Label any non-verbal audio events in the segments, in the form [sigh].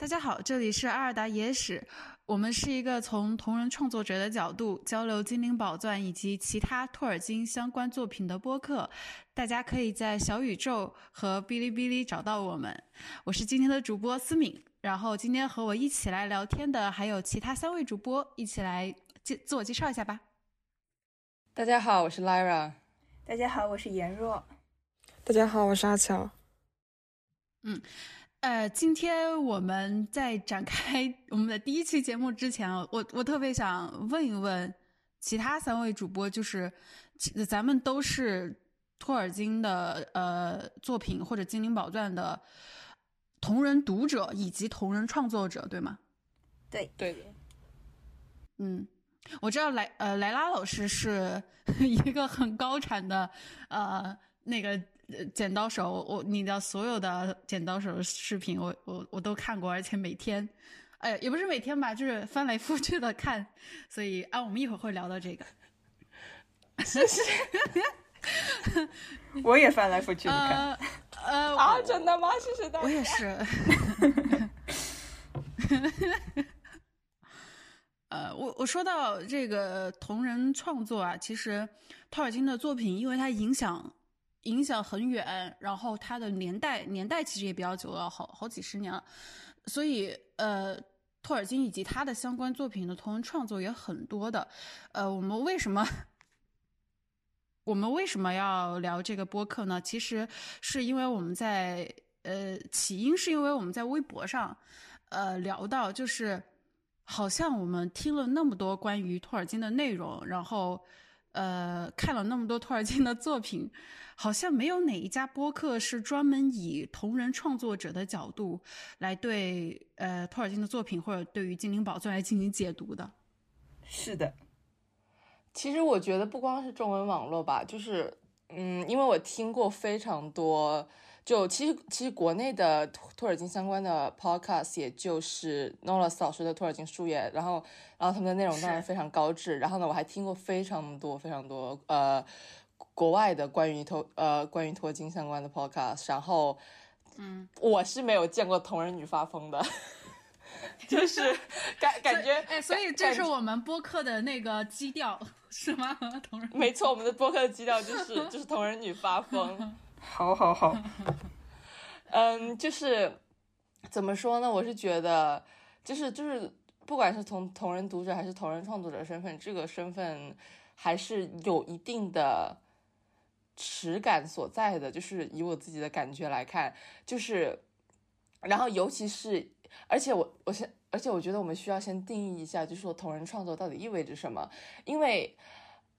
大家好，这里是阿尔达野史，我们是一个从同人创作者的角度交流精灵宝钻以及其他托尔金相关作品的播客。大家可以在小宇宙和哔哩哔哩找到我们。我是今天的主播思敏，然后今天和我一起来聊天的还有其他三位主播，一起来介自我介绍一下吧。大家好，我是 Lyra。大家好，我是颜若。大家好，我是阿乔。嗯。呃，今天我们在展开 [laughs] 我们的第一期节目之前，我我特别想问一问其他三位主播，就是咱们都是托尔金的呃作品或者精灵宝钻的同人读者以及同人创作者，对吗？对，对的。嗯，我知道莱呃莱拉老师是 [laughs] 一个很高产的呃那个。剪刀手，我你的所有的剪刀手视频，我我我都看过，而且每天，哎，也不是每天吧，就是翻来覆去的看，所以啊，我们一会儿会聊到这个。谢谢，我也翻来覆去的看。呃啊，真的吗？谢谢大家。我也是。[laughs] 呃，我我说到这个同人创作啊，其实托尔金的作品，因为它影响。影响很远，然后它的年代年代其实也比较久了，好好几十年了。所以，呃，托尔金以及他的相关作品的同人创作也很多的。呃，我们为什么我们为什么要聊这个播客呢？其实是因为我们在呃起因是因为我们在微博上呃聊到，就是好像我们听了那么多关于托尔金的内容，然后呃看了那么多托尔金的作品。好像没有哪一家播客是专门以同人创作者的角度来对呃托尔金的作品或者对于精灵宝钻来进行解读的。是的，其实我觉得不光是中文网络吧，就是嗯，因为我听过非常多，就其实其实国内的托尔金相关的 podcast，也就是 Nolas 老师的托尔金书页，然后然后他们的内容当然非常高质，然后呢，我还听过非常多非常多呃。国外的关于托呃关于托金相关的 podcast，然后，嗯，我是没有见过同人女发疯的，[laughs] 就是 [laughs] 感感觉哎，所以这是我们播客的那个基调是吗？[laughs] 同人没错，我们的播客的基调就是就是同人女发疯，好好好，[laughs] 嗯，就是怎么说呢？我是觉得就是就是不管是从同人读者还是同人创作者身份，这个身份还是有一定的。耻感所在的，就是以我自己的感觉来看，就是，然后尤其是，而且我我先，而且我觉得我们需要先定义一下，就是说同人创作到底意味着什么？因为，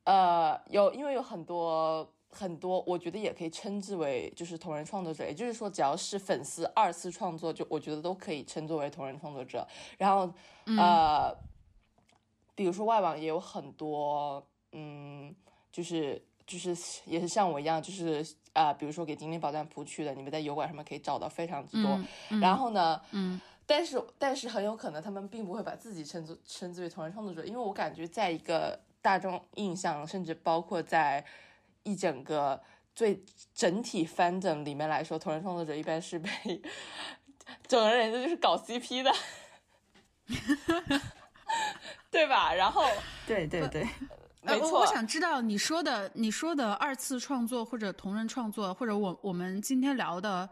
呃，有因为有很多很多，我觉得也可以称之为就是同人创作者，也就是说，只要是粉丝二次创作，就我觉得都可以称作为同人创作者。然后，呃，比如说外网也有很多，嗯，就是。就是也是像我一样，就是啊，比如说给精灵宝藏谱曲的，你们在油管上面可以找到非常之多。然后呢，嗯，但是但是很有可能他们并不会把自己称作称之为同人创作者，因为我感觉在一个大众印象，甚至包括在一整个最整体 fandom 里面来说，同人创作者一般是被整个人就是搞 CP 的，[laughs] 对吧？然后对对对。没错，我想知道你说的你说的二次创作或者同人创作，或者我我们今天聊的，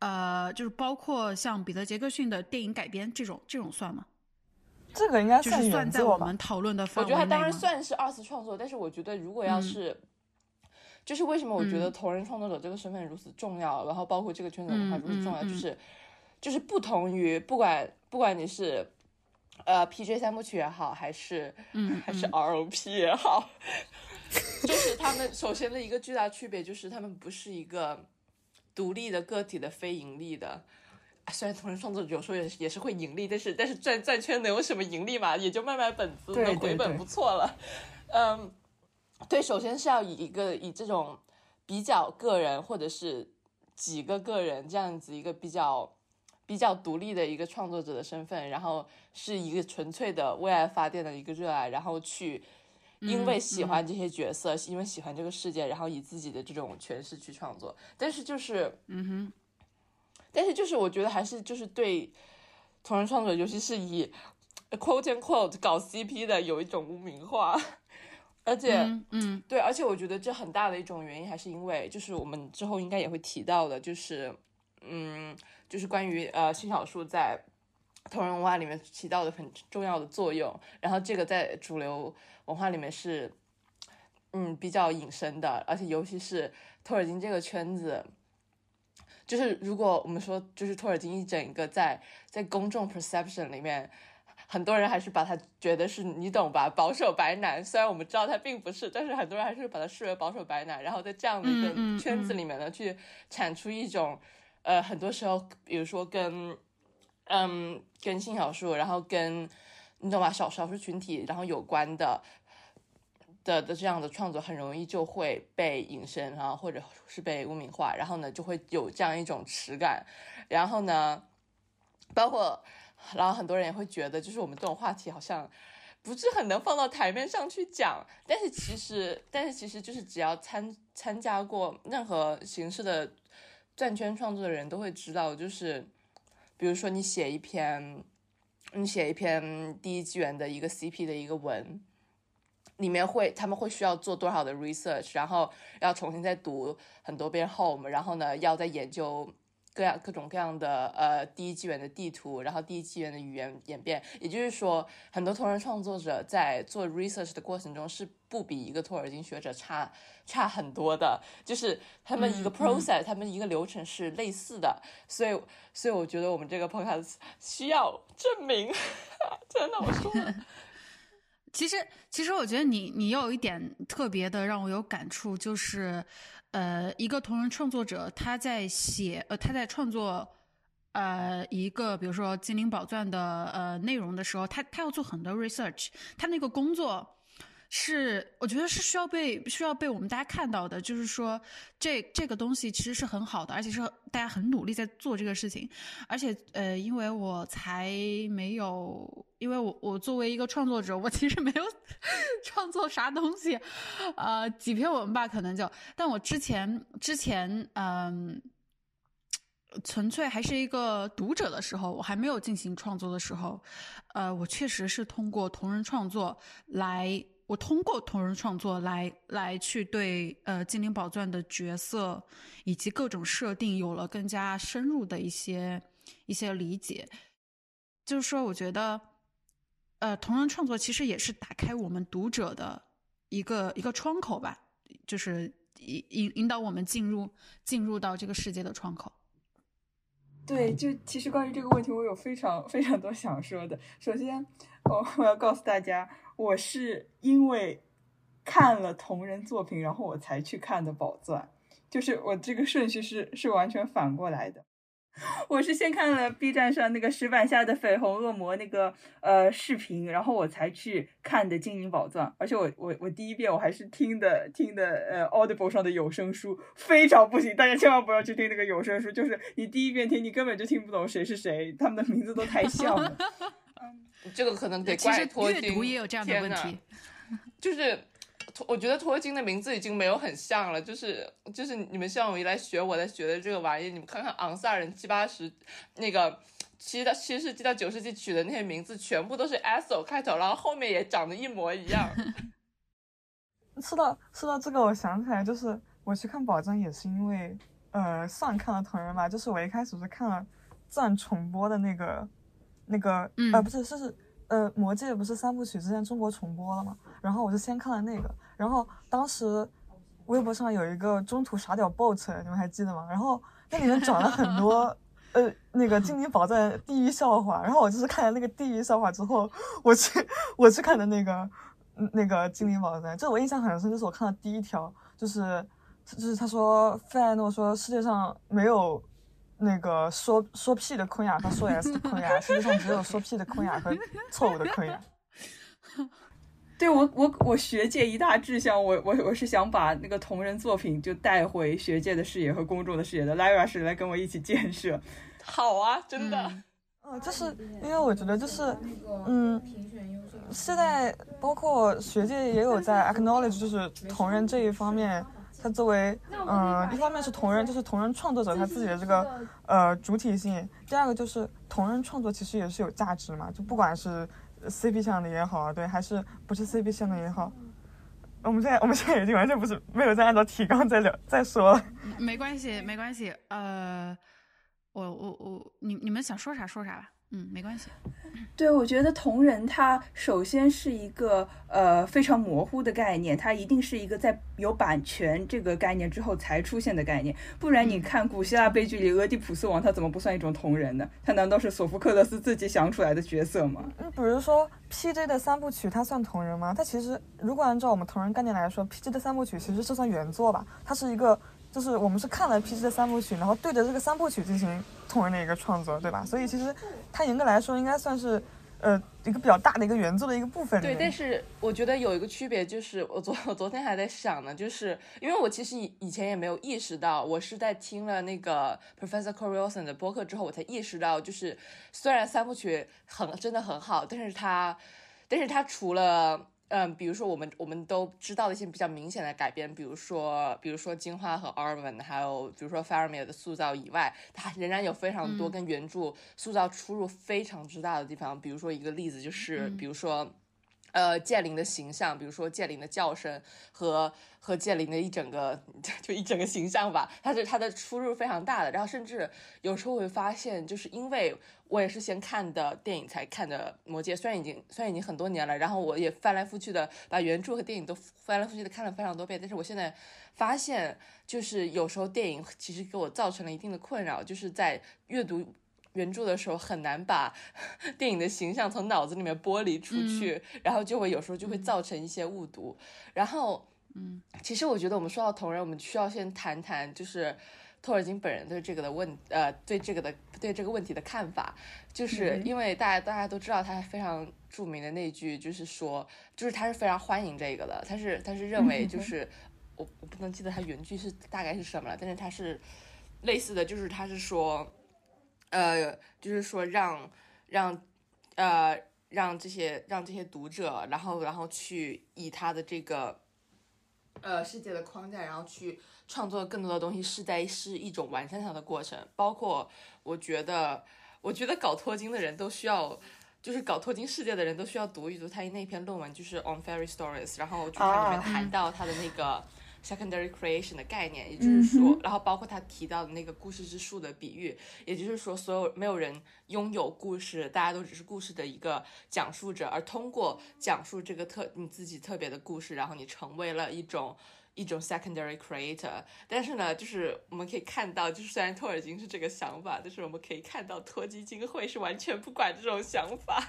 呃，就是包括像彼得杰克逊的电影改编这种这种算吗？这个应该就是算在我们讨论的范围内我觉得它当然算是二次创作，但是我觉得如果要是，就是为什么我觉得同人创作者这个身份如此重要，然后包括这个圈子文化如此重要，就是就是不同于不管不管你是。呃，P J 三部曲也好，还是嗯，还是 R O P 也好，[laughs] 就是他们首先的一个巨大区别就是他们不是一个独立的个体的非盈利的。虽然同人创作者有时候也也是会盈利，但是但是转转圈能有什么盈利嘛？也就卖卖本子能回本不错了。嗯，对，首先是要以一个以这种比较个人或者是几个个人这样子一个比较。比较独立的一个创作者的身份，然后是一个纯粹的为爱发电的一个热爱，然后去因为喜欢这些角色，因为喜欢这个世界，然后以自己的这种诠释去创作。但是就是，嗯哼，但是就是我觉得还是就是对同人创作者，尤其是以 quote and quote 搞 CP 的，有一种污名化。而且，嗯，对，而且我觉得这很大的一种原因，还是因为就是我们之后应该也会提到的，就是嗯，就是关于呃新小说在同人文化里面起到的很重要的作用。然后这个在主流文化里面是嗯比较隐身的，而且尤其是托尔金这个圈子，就是如果我们说就是托尔金一整个在在公众 perception 里面。很多人还是把他觉得是你懂吧，保守白男。虽然我们知道他并不是，但是很多人还是把他视为保守白男。然后在这样的一个圈子里面呢，去产出一种，呃，很多时候，比如说跟，嗯，跟性少数，然后跟你懂吧，少少数群体，然后有关的的的这样的创作，很容易就会被隐身，然后或者是被污名化，然后呢，就会有这样一种耻感。然后呢，包括。然后很多人也会觉得，就是我们这种话题好像不是很能放到台面上去讲。但是其实，但是其实就是只要参参加过任何形式的转圈创作的人都会知道，就是比如说你写一篇，你写一篇第一纪元的一个 CP 的一个文，里面会他们会需要做多少的 research，然后要重新再读很多遍 home，然后呢要再研究。各样各种各样的呃第一纪元的地图，然后第一纪元的语言演变，也就是说，很多同人创作者在做 research 的过程中是不比一个托尔金学者差差很多的，就是他们一个 process，他们一个流程是类似的，所以所以我觉得我们这个 podcast [laughs] 需要证明，[laughs] 真的我说。[laughs] 其实其实我觉得你你有一点特别的让我有感触，就是。呃，一个同人创作者，他在写，呃，他在创作，呃，一个比如说《精灵宝钻》的呃内容的时候，他他要做很多 research，他那个工作。是，我觉得是需要被需要被我们大家看到的，就是说，这这个东西其实是很好的，而且是大家很努力在做这个事情，而且呃，因为我才没有，因为我我作为一个创作者，我其实没有 [laughs] 创作啥东西，呃，几篇文吧，可能就，但我之前之前嗯，纯粹还是一个读者的时候，我还没有进行创作的时候，呃，我确实是通过同人创作来。我通过同人创作来来去对呃《精灵宝钻》的角色以及各种设定有了更加深入的一些一些理解。就是说，我觉得，呃，同人创作其实也是打开我们读者的一个一个窗口吧，就是引引引导我们进入进入到这个世界的窗口。对，就其实关于这个问题，我有非常非常多想说的。首先，我我要告诉大家。我是因为看了同人作品，然后我才去看的《宝钻》，就是我这个顺序是是完全反过来的。[laughs] 我是先看了 B 站上那个石板下的绯红恶魔那个呃视频，然后我才去看的《精灵宝钻》，而且我我我第一遍我还是听的听的呃 Audible 上的有声书，非常不行，大家千万不要去听那个有声书，就是你第一遍听你根本就听不懂谁是谁，他们的名字都太像了。这个可能得怪托金。阅读也有这样的问题，就是我觉得托金的名字已经没有很像了。就是就是你们像我一来学我在学的这个玩意，你们看看昂萨人七八十那个七到七世纪到九世纪取的那些名字，全部都是 s o 开头，然后后面也长得一模一样。[laughs] 说到说到这个，我想起来，就是我去看宝藏也是因为呃上看了同人嘛，就是我一开始是看了赞重播的那个。那个呃不是是是呃魔戒不是三部曲之前中国重播了嘛？然后我就先看了那个，然后当时微博上有一个中途傻屌 bot，你们还记得吗？然后那里面转了很多 [laughs] 呃那个精灵宝藏地狱笑话，然后我就是看了那个地狱笑话之后，我去我去看的那个那个精灵宝藏，就我印象很深，就是我看到第一条就是就是他说费艾诺说世界上没有。那个说说屁的坤雅和说 S 的坤雅，实际上只有说屁的坤雅和错误的坤雅。[laughs] 对我我我学界一大志向，我我我是想把那个同人作品就带回学界的视野和公众的视野的。Lara 是来跟我一起建设。好啊，真的。嗯，就是因为我觉得就是，嗯，现在包括学界也有在 acknowledge，就是同人这一方面，它作为，嗯、一方面是同人，就是同人创作者他自己的这个呃主体性，第二个就是同人创作其实也是有价值嘛，就不管是 CP 向的也好啊，对，还是不是 CP 向的也好。我们现在我们现在已经完全不是没有在按照提纲在聊在说了。没关系，没关系。呃，我我我，你你们想说啥说啥吧。嗯，没关系。[laughs] 对，我觉得同人它首先是一个呃非常模糊的概念，它一定是一个在有版权这个概念之后才出现的概念，不然你看古希腊悲剧里俄狄浦斯王，他怎么不算一种同人呢？他难道是索福克勒斯自己想出来的角色吗？嗯，比如说 PJ 的三部曲，它算同人吗？它其实如果按照我们同人概念来说，PJ 的三部曲其实是算原作吧，它是一个。就是我们是看了 PG 的三部曲，然后对着这个三部曲进行同人的一个创作，对吧？所以其实它严格来说应该算是呃一个比较大的一个原作的一个部分。对，但是我觉得有一个区别就是，我昨我昨天还在想呢，就是因为我其实以以前也没有意识到，我是在听了那个 Professor Corey Wilson 的播客之后，我才意识到，就是虽然三部曲很真的很好，但是它，但是它除了嗯，比如说我们我们都知道的一些比较明显的改编，比如说比如说金花和 Arvin，还有比如说 Faramir 的塑造以外，它 [laughs] 仍然有非常多跟原著塑造出入非常之大的地方。比如说一个例子就是，比如说。呃，剑灵的形象，比如说剑灵的叫声和和剑灵的一整个 [laughs] 就一整个形象吧，它是它的出入非常大的。然后甚至有时候会发现，就是因为我也是先看的电影才看的《魔戒》，虽然已经虽然已经很多年了，然后我也翻来覆去的把原著和电影都翻来覆去的看了非常多遍，但是我现在发现，就是有时候电影其实给我造成了一定的困扰，就是在阅读。原著的时候很难把 [laughs] 电影的形象从脑子里面剥离出去，嗯、然后就会有时候就会造成一些误读。然后，嗯，其实我觉得我们说到同人，我们需要先谈谈就是托尔金本人对这个的问呃对这个的对这个问题的看法，就是因为大家、嗯、大家都知道他非常著名的那句就是说，就是他是非常欢迎这个的，他是他是认为就是、嗯、我我不能记得他原句是大概是什么了，但是他是类似的就是他是说。呃，就是说让让呃让这些让这些读者，然后然后去以他的这个呃世界的框架，然后去创作更多的东西，是在是一种完善它的过程。包括我觉得，我觉得搞托金的人都需要，就是搞托金世界的人都需要读一读他那篇论文，就是 On Fairy Stories，然后就它里面谈到他的那个。Secondary creation 的概念，也就是说，嗯、然后包括他提到的那个故事之树的比喻，也就是说，所有没有人拥有故事，大家都只是故事的一个讲述者，而通过讲述这个特你自己特别的故事，然后你成为了一种一种 secondary creator。但是呢，就是我们可以看到，就是虽然托尔金是这个想法，但是我们可以看到托基金会是完全不管这种想法，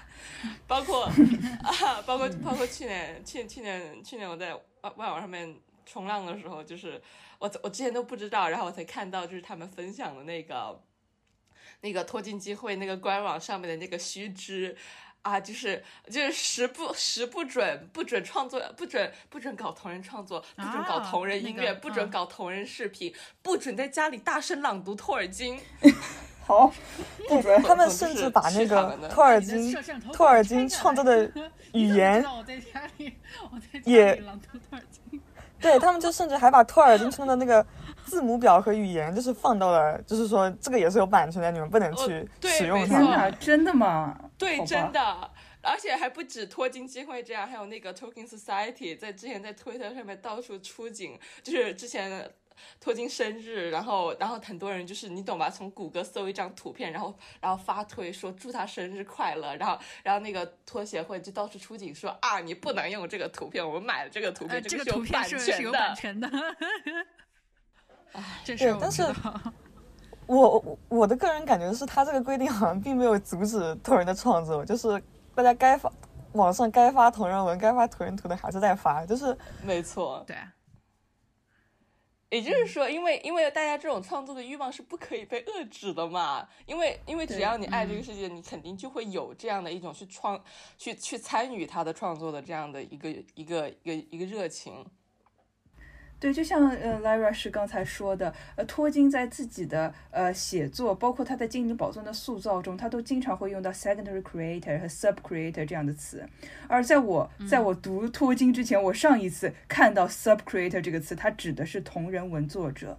包括 [laughs] 啊，包括包括去年去去年去年我在外外网上面。冲浪的时候，就是我我之前都不知道，然后我才看到，就是他们分享的那个那个脱金机会那个官网上面的那个须知啊，就是就是十不十不准不准创作，不准不准搞同人创作，不准搞同人音乐，啊那个、不准搞同人视频，不准在家里大声朗读托尔金。[laughs] 好，不准。[laughs] 他们甚至把那个托尔金托尔金创作的 [laughs] 语言我在家里，我在也朗读托尔金。对他们就甚至还把托尔金村的那个字母表和语言，就是放到了，就是说这个也是有版权的，你们不能去使用它。天哪，真的吗？对，真的。而且还不止托金机会这样，还有那个 Tolkien Society 在之前在推特上面到处出警，就是之前托金生日，然后然后很多人就是你懂吧，从谷歌搜一张图片，然后然后发推说祝他生日快乐，然后然后那个拖鞋会就到处出警说啊，你不能用这个图片，我们买了这个图片，呃、这个图片是是有版权的。[laughs] 哎这是但是 [laughs] 我我我的个人感觉是他这个规定好像并没有阻止同人的创作，就是大家该发网上该发同人文、该发同人图的还是在发，就是没错，对。也就是说，因为因为大家这种创作的欲望是不可以被遏制的嘛，因为因为只要你爱这个世界，你肯定就会有这样的一种去创、去去参与他的创作的这样的一个一个一个一个热情。对，就像呃，Lara 是刚才说的，呃，托金在自己的呃写作，包括他在精灵宝钻的塑造中，他都经常会用到 secondary creator 和 sub creator 这样的词。而在我在我读托金之前，我上一次看到 sub creator 这个词，它指的是同人文作者。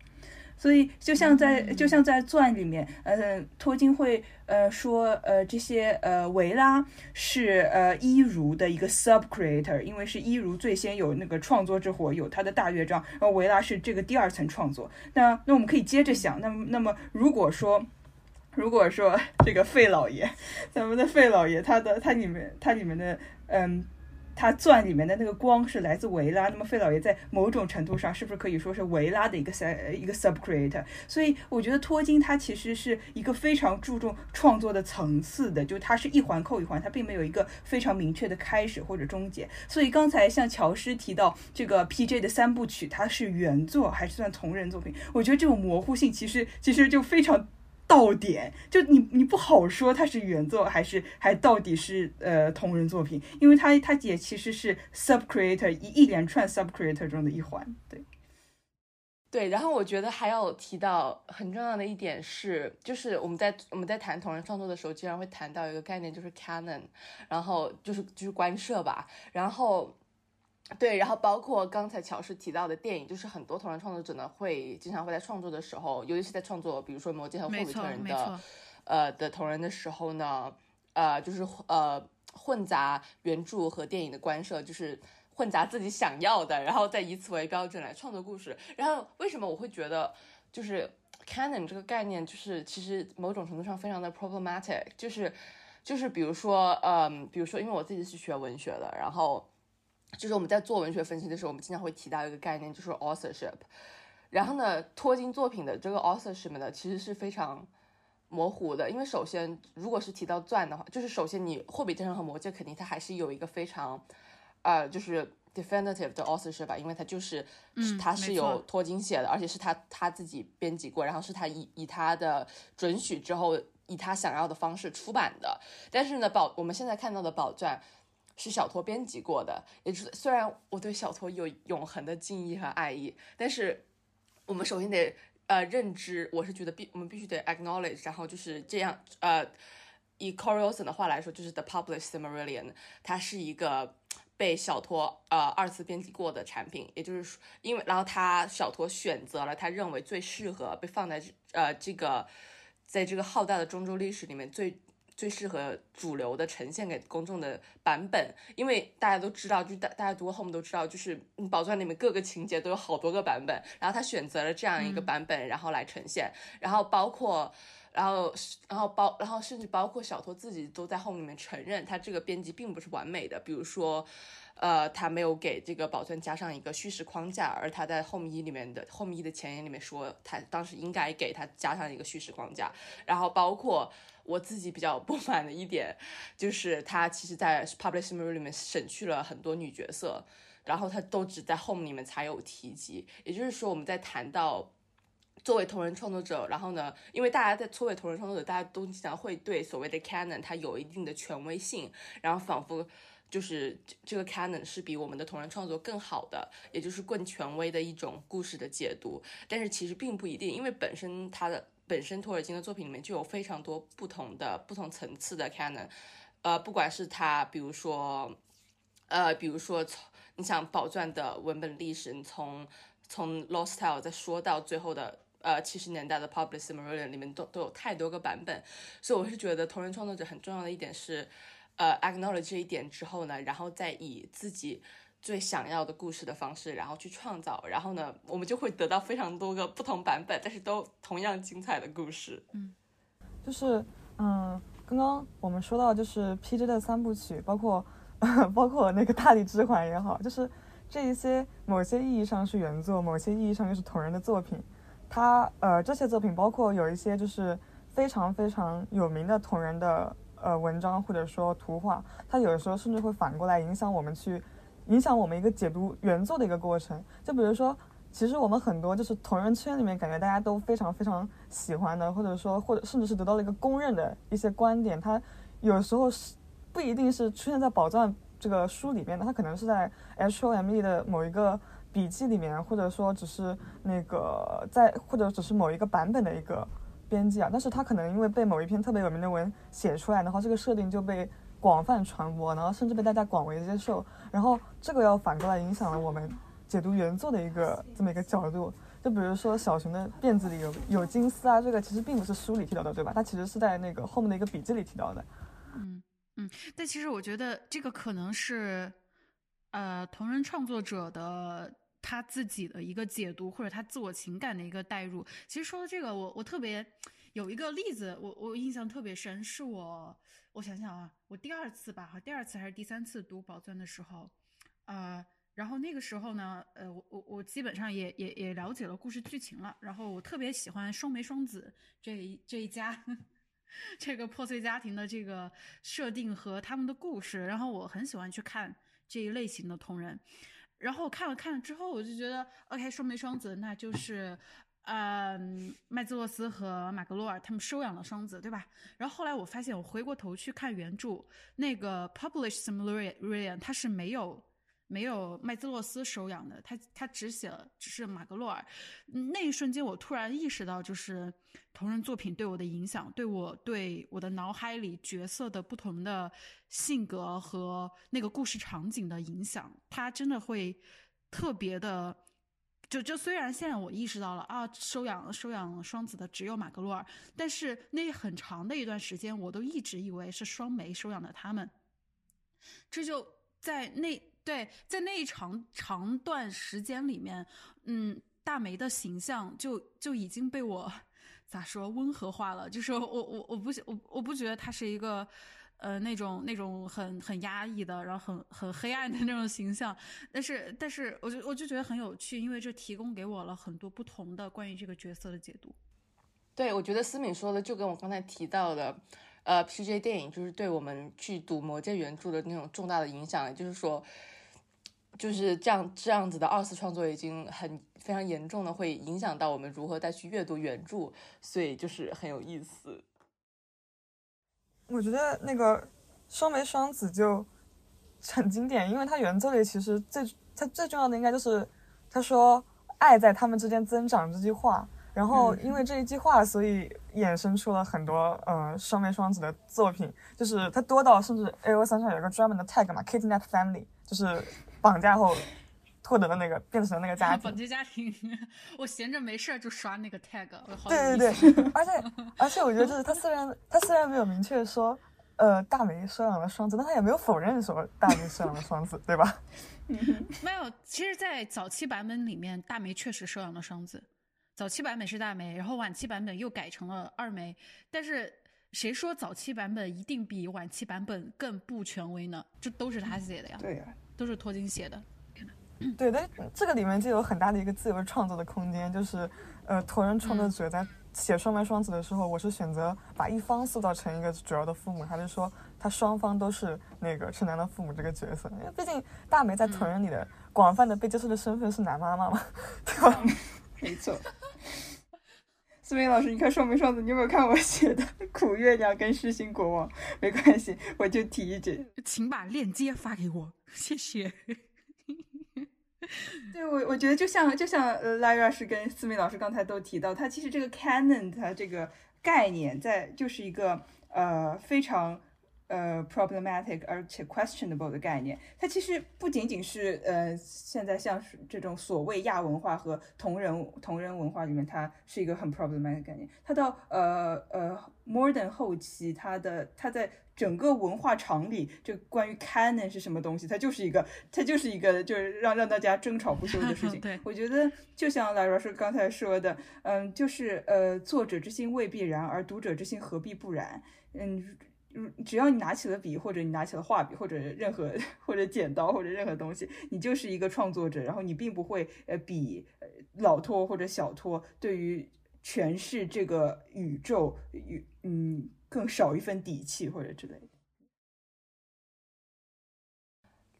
所以，就像在就像在钻里面，呃，托金会呃说，呃，这些呃维拉是呃伊如的一个 sub creator，因为是伊如最先有那个创作之火，有他的大乐章，然后维拉是这个第二层创作。那那我们可以接着想，那么那么如果说如果说这个费老爷，咱们的费老爷，他的他里面他里面的嗯。他钻里面的那个光是来自维拉，那么费老爷在某种程度上是不是可以说是维拉的一个赛一个 sub creator？所以我觉得托金他其实是一个非常注重创作的层次的，就它是一环扣一环，它并没有一个非常明确的开始或者终结。所以刚才像乔师提到这个 PJ 的三部曲，它是原作还是算同人作品？我觉得这种模糊性其实其实就非常。到点就你你不好说它是原作还是还到底是呃同人作品，因为它它也其实是 sub creator 一一连串 sub creator 中的一环，对对。然后我觉得还要提到很重要的一点是，就是我们在我们在谈同人创作的时候，经常会谈到一个概念，就是 canon，然后就是就是官设吧，然后。对，然后包括刚才乔氏提到的电影，就是很多同人创作者呢会经常会在创作的时候，尤其是在创作，比如说《魔戒》和《霍比特人》的，呃的同人的时候呢，呃就是呃混杂原著和电影的关涉，就是混杂自己想要的，然后再以此为标准来创作故事。然后为什么我会觉得就是 canon 这个概念，就是其实某种程度上非常的 problematic，就是就是比如说，嗯，比如说因为我自己是学文学的，然后。就是我们在做文学分析的时候，我们经常会提到一个概念，就是 authorship。然后呢，托金作品的这个 authorship 呢，其实是非常模糊的。因为首先，如果是提到钻的话，就是首先你霍比特人和魔戒肯定它还是有一个非常，呃，就是 definitive 的 authorship 吧，因为它就是，它是有托金写的，而且是他他自己编辑过，然后是他以以他的准许之后，以他想要的方式出版的。但是呢，宝我们现在看到的宝钻。是小托编辑过的，也就是虽然我对小托有永恒的敬意和爱意，但是我们首先得呃认知，我是觉得必我们必须得 acknowledge，然后就是这样呃，以 c o r i o s o n 的话来说，就是 the published Silmarillion，它是一个被小托呃二次编辑过的产品，也就是说，因为然后他小托选择了他认为最适合被放在呃这个在这个浩大的中州历史里面最。最适合主流的呈现给公众的版本，因为大家都知道，就大大家读过后面都知道，就是宝钻里面各个情节都有好多个版本，然后他选择了这样一个版本，然后来呈现，然后包括，然后然后包，然后甚至包括小托自己都在后面承认，他这个编辑并不是完美的，比如说，呃，他没有给这个宝钻加上一个叙事框架，而他在后面一里面的后面一的前言里面说，他当时应该给他加上一个叙事框架，然后包括。我自己比较不满的一点，就是他其实，在 Public s i m r 里面省去了很多女角色，然后他都只在 Home 里面才有提及。也就是说，我们在谈到作为同人创作者，然后呢，因为大家在作为同人创作者，大家都经常会对所谓的 Canon 它有一定的权威性，然后仿佛就是这个 Canon 是比我们的同人创作更好的，也就是更权威的一种故事的解读。但是其实并不一定，因为本身它的。本身托尔金的作品里面就有非常多不同的、不同层次的 canon，呃，不管是他，比如说，呃，比如说从你想宝钻的文本历史，你从从 Lost Tale 再说到最后的呃七十年代的 Public m a r i l i o n 里面都都有太多个版本，所以我是觉得同人创作者很重要的一点是，呃，acknowledge 这一点之后呢，然后再以自己。最想要的故事的方式，然后去创造，然后呢，我们就会得到非常多个不同版本，但是都同样精彩的故事。嗯，就是嗯，刚刚我们说到就是 PJ 的三部曲，包括 [laughs] 包括那个大地之环也好，就是这一些某些意义上是原作，某些意义上又是同人的作品。它呃这些作品包括有一些就是非常非常有名的同人的呃文章或者说图画，它有的时候甚至会反过来影响我们去。影响我们一个解读原作的一个过程，就比如说，其实我们很多就是同人圈里面感觉大家都非常非常喜欢的，或者说或者甚至是得到了一个公认的一些观点，它有时候是不一定是出现在宝藏这个书里面的，它可能是在 H O M E 的某一个笔记里面，或者说只是那个在或者只是某一个版本的一个编辑啊，但是他可能因为被某一篇特别有名的文写出来，然后这个设定就被广泛传播，然后甚至被大家广为接受，然后这个要反过来影响了我们解读原作的一个这么一个角度。就比如说小熊的辫子里有有金丝啊，这个其实并不是书里提到的，对吧？它其实是在那个后面的一个笔记里提到的。嗯嗯，但其实我觉得这个可能是，呃，同人创作者的他自己的一个解读，或者他自我情感的一个代入。其实说到这个，我我特别有一个例子，我我印象特别深，是我我想想啊，我第二次吧，第二次还是第三次读宝钻的时候，呃。然后那个时候呢，呃，我我我基本上也也也了解了故事剧情了。然后我特别喜欢双梅双子这一这一家，[laughs] 这个破碎家庭的这个设定和他们的故事。然后我很喜欢去看这一类型的同人。然后看了看了之后，我就觉得，OK，双梅双子那就是，嗯，麦兹洛斯和马格洛尔他们收养了双子，对吧？然后后来我发现，我回过头去看原著，那个 Publish Silmarillion 它是没有。没有麦兹洛斯收养的，他他只写了只是马格洛尔。那一瞬间，我突然意识到，就是同人作品对我的影响，对我对我的脑海里角色的不同的性格和那个故事场景的影响，它真的会特别的。就就虽然现在我意识到了啊，收养收养双子的只有马格洛尔，但是那很长的一段时间，我都一直以为是双梅收养的他们。这就在那。对，在那一长长段时间里面，嗯，大梅的形象就就已经被我 [laughs] 咋说温和化了。就是我我我不我我不觉得他是一个呃那种那种很很压抑的，然后很很黑暗的 [laughs] 那种形象。但是但是，我就我就觉得很有趣，因为这提供给我了很多不同的关于这个角色的解读。对，我觉得思敏说的就跟我刚才提到的。呃，P.J. 电影就是对我们去读《魔戒》原著的那种重大的影响，就是说，就是这样这样子的二次创作已经很非常严重的会影响到我们如何再去阅读原著，所以就是很有意思。我觉得那个双眉双子就很经典，因为它原作里其实最它最重要的应该就是他说“爱在他们之间增长”这句话。然后因为这一句话，所以衍生出了很多呃双眉双子的作品，就是它多到甚至 A O 三上有一个专门的 tag 嘛，Kidnap Family，就是绑架后获得的那个变成那个家 [laughs] 庭。本地家庭，我闲着没事就刷那个 tag，对对对，而且而且我觉得就是他虽然他虽然没有明确说呃大梅收养了双子，但他也没有否认说大梅收养了双子，对吧？没有，其实，在早期版本里面，大梅确实收养了双子。早期版本是大梅，然后晚期版本又改成了二梅。但是谁说早期版本一定比晚期版本更不权威呢？这都是他写的呀，对呀，都是托金写的。对，但这个里面就有很大的一个自由创作的空间，就是呃，同人创作者在写双白双子的时候，我是选择把一方塑造成一个主要的父母，还是说他双方都是那个是男的父母这个角色？因为毕竟大梅在同人里的广泛的被接受的身份是男妈妈嘛，对吧？没错。思明老师，你看双眉双子，你有没有看我写的《苦月亮》跟《失心国王》？没关系，我就提一句，请把链接发给我，谢谢。[laughs] 对我，我觉得就像就像呃，拉瑞是跟思敏老师刚才都提到，他其实这个 canon 它这个概念在就是一个呃非常。呃，problematic 而且 questionable 的概念，它其实不仅仅是呃，现在像是这种所谓亚文化和同人同人文化里面，它是一个很 problematic 的概念。它到呃呃 modern 后期，它的它在整个文化场里，就关于 canon 是什么东西，它就是一个它就是一个就是让让大家争吵不休的事情。[laughs] 对，我觉得就像来老师刚才说的，嗯，就是呃，作者之心未必然，而读者之心何必不然？嗯。嗯，只要你拿起了笔，或者你拿起了画笔，或者任何 [laughs] 或者剪刀，或者任何东西，你就是一个创作者。然后你并不会呃比老托或者小托对于诠释这个宇宙与嗯少一份底气或者之类的。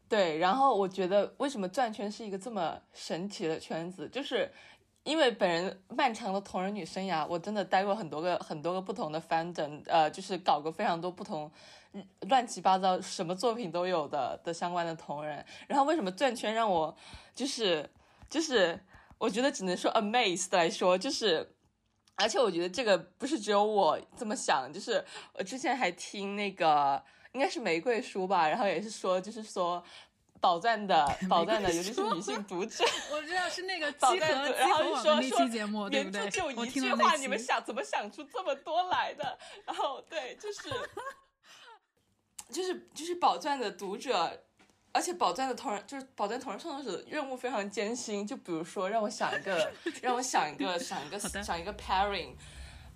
对，然后我觉得为什么转圈是一个这么神奇的圈子，就是。因为本人漫长的同人女生涯，我真的待过很多个很多个不同的 fandom，呃，就是搞过非常多不同乱七八糟什么作品都有的的相关的同人。然后为什么转圈让我就是就是我觉得只能说 amazed 来说，就是。而且我觉得这个不是只有我这么想，就是我之前还听那个应该是玫瑰书吧，然后也是说，就是说宝钻的 [laughs] 宝钻的，尤其是女性读者，[laughs] 我知道是那个 [laughs] 宝集合集钻的，然后说说期节目，对不对原著只有？我一句话，你们想怎么想出这么多来的？然后对，就是就是就是宝钻的读者。而且宝钻的同人就是宝钻同人创作者任务非常艰辛，就比如说让我想一个，[laughs] 让我想一个，想一个，想一个 pairing。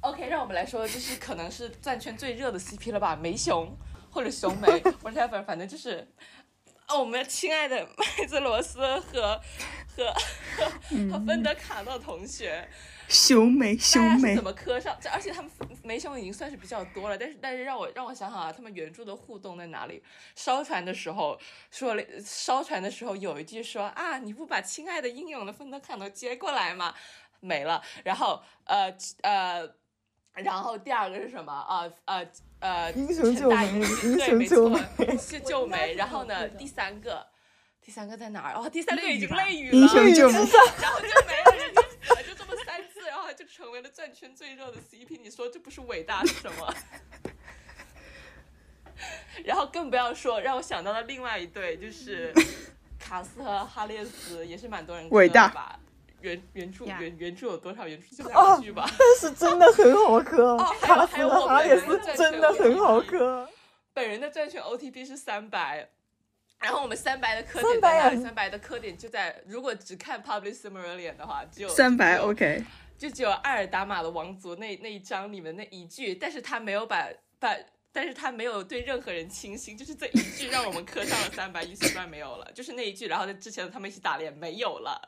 OK，让我们来说，就是可能是钻圈最热的 CP 了吧，梅熊或者熊梅，[laughs] whatever，反正就是，哦，我们亲爱的麦子罗斯和和和和芬德卡诺同学，熊眉大熊眉怎，么磕上？这而且他们眉熊已经算是比较多了，但是但是让我让我想想啊，他们原著的互动在哪里？烧船的时候说了，烧船的时候有一句说啊，你不把亲爱的英勇的芬德卡都接过来吗？没了。然后呃呃，然后第二个是什么啊？呃呃，英雄救美陈大英对，没错救美，是救美。然后呢，第三个。第三个在哪儿？哦，第三个已经泪泪雨了，英雄救美 [laughs] 然后就没了，人家死了，就这么三次，然后就成为了转圈最热的 CP。你说这不是伟大是什么？[laughs] 然后更不要说，让我想到了另外一对，就是卡斯和哈列斯，也是蛮多人伟大磕的吧。原原著原原著有多少？原著就哦两句吧。[laughs] 但是真的很好 [laughs] 磕，哦还有哈斯还有我和哈列斯真的很好磕。本人的钻圈 OTP 是三百，然后我们三白的磕点在哪里？三白的磕点就在，如果只看 Public Silmarillion 的话，只有三百 OK，就只有艾尔达玛的王族那那一章里面那一句，但是他没有把把，但是他没有对任何人倾心，就是这一句让我们磕上了三百，一四段没有了，就是那一句，然后在之前他们一起打脸没有了。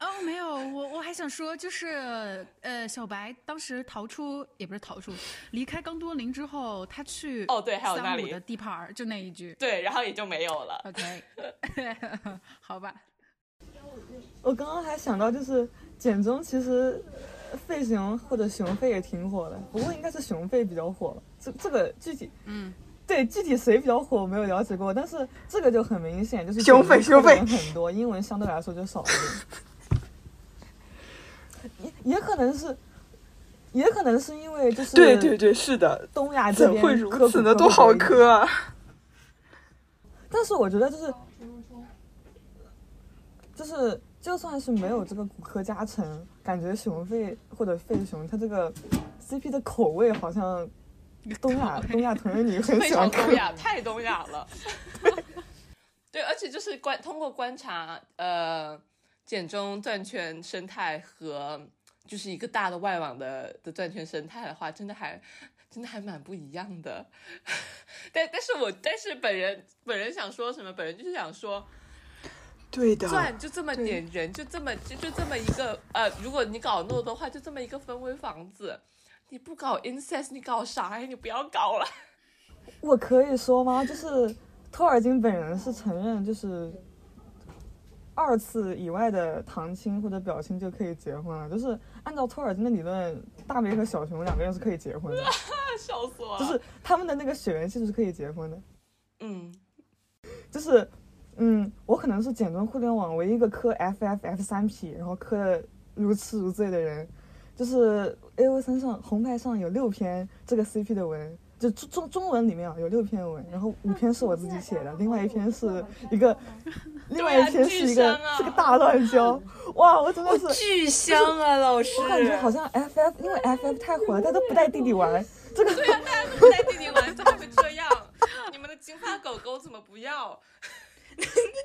哦，没有，我我还想说，就是呃，小白当时逃出也不是逃出，离开刚多林之后，他去哦对还有那里的地盘儿，就那一句。对，然后也就没有了。OK，[laughs] [laughs] 好吧，我刚刚还想到，就是简中其实呃费熊或者熊费也挺火的，不过应该是熊费比较火。这这个具体嗯，对具体谁比较火我没有了解过，但是这个就很明显，就是熊费熊费很多，英文相对来说就少一点。也也可能是，也可能是因为就是对对对，是的，东亚这边怎会如刻苦此呢？多好磕啊！[laughs] 但是我觉得就是，就是就算是没有这个骨科加成，感觉熊费或者费熊，它这个 CP 的口味好像东亚东亚同人女很非喜欢东。亚，太东亚了。[laughs] 对，而且就是观通过观察，呃，简中钻圈生态和就是一个大的外网的的钻圈生态的话，真的还真的还蛮不一样的。[laughs] 但但是我但是本人本人想说什么？本人就是想说，对的，赚就这么点人，就这么就就这么一个呃，如果你搞诺的话，就这么一个氛围房子。你不搞 incest，你搞啥呀？你不要搞了。我可以说吗？就是托尔金本人是承认，就是二次以外的堂亲或者表亲就可以结婚了。就是按照托尔金的理论，大梅和小熊两个人是可以结婚的，[laughs] 笑死我了。就是他们的那个血缘系是可以结婚的。嗯。就是，嗯，我可能是简中互联网唯一一个磕 FF F 三 P，然后磕的如痴如醉的人。就是 A O 三上红牌上有六篇这个 CP 的文，就中中中文里面啊有六篇文，然后五篇是我自己写的，另外一篇是一个，[laughs] 另外一篇是一个、对啊是个大乱交。哇，我真的是，巨香啊，老师！我感觉好像 FF 因为 FF 太火了，大家都不带弟弟玩，这个对啊，大家都不带弟弟玩，怎么会这样？你们的金发狗狗怎么不要？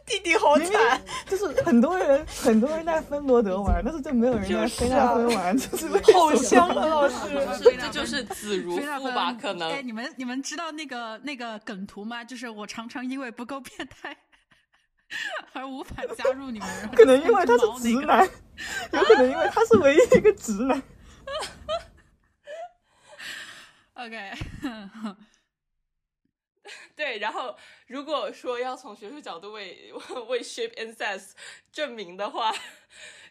弟弟好明明惨，就是很多人很多人在芬罗德玩，[laughs] 但是就没有人在就是菲纳芬玩，就是为 [laughs] 好香啊，老师。是 [laughs] 这就是子如父吧？可哎，能你们你们知道那个那个梗图吗？就是我常常因为不够变态而无法加入你们，可能因为他是直男，有可能因为他是唯一一个直男。OK，对。然后，如果说要从学术角度为 [laughs] 为 shape incest 证明的话，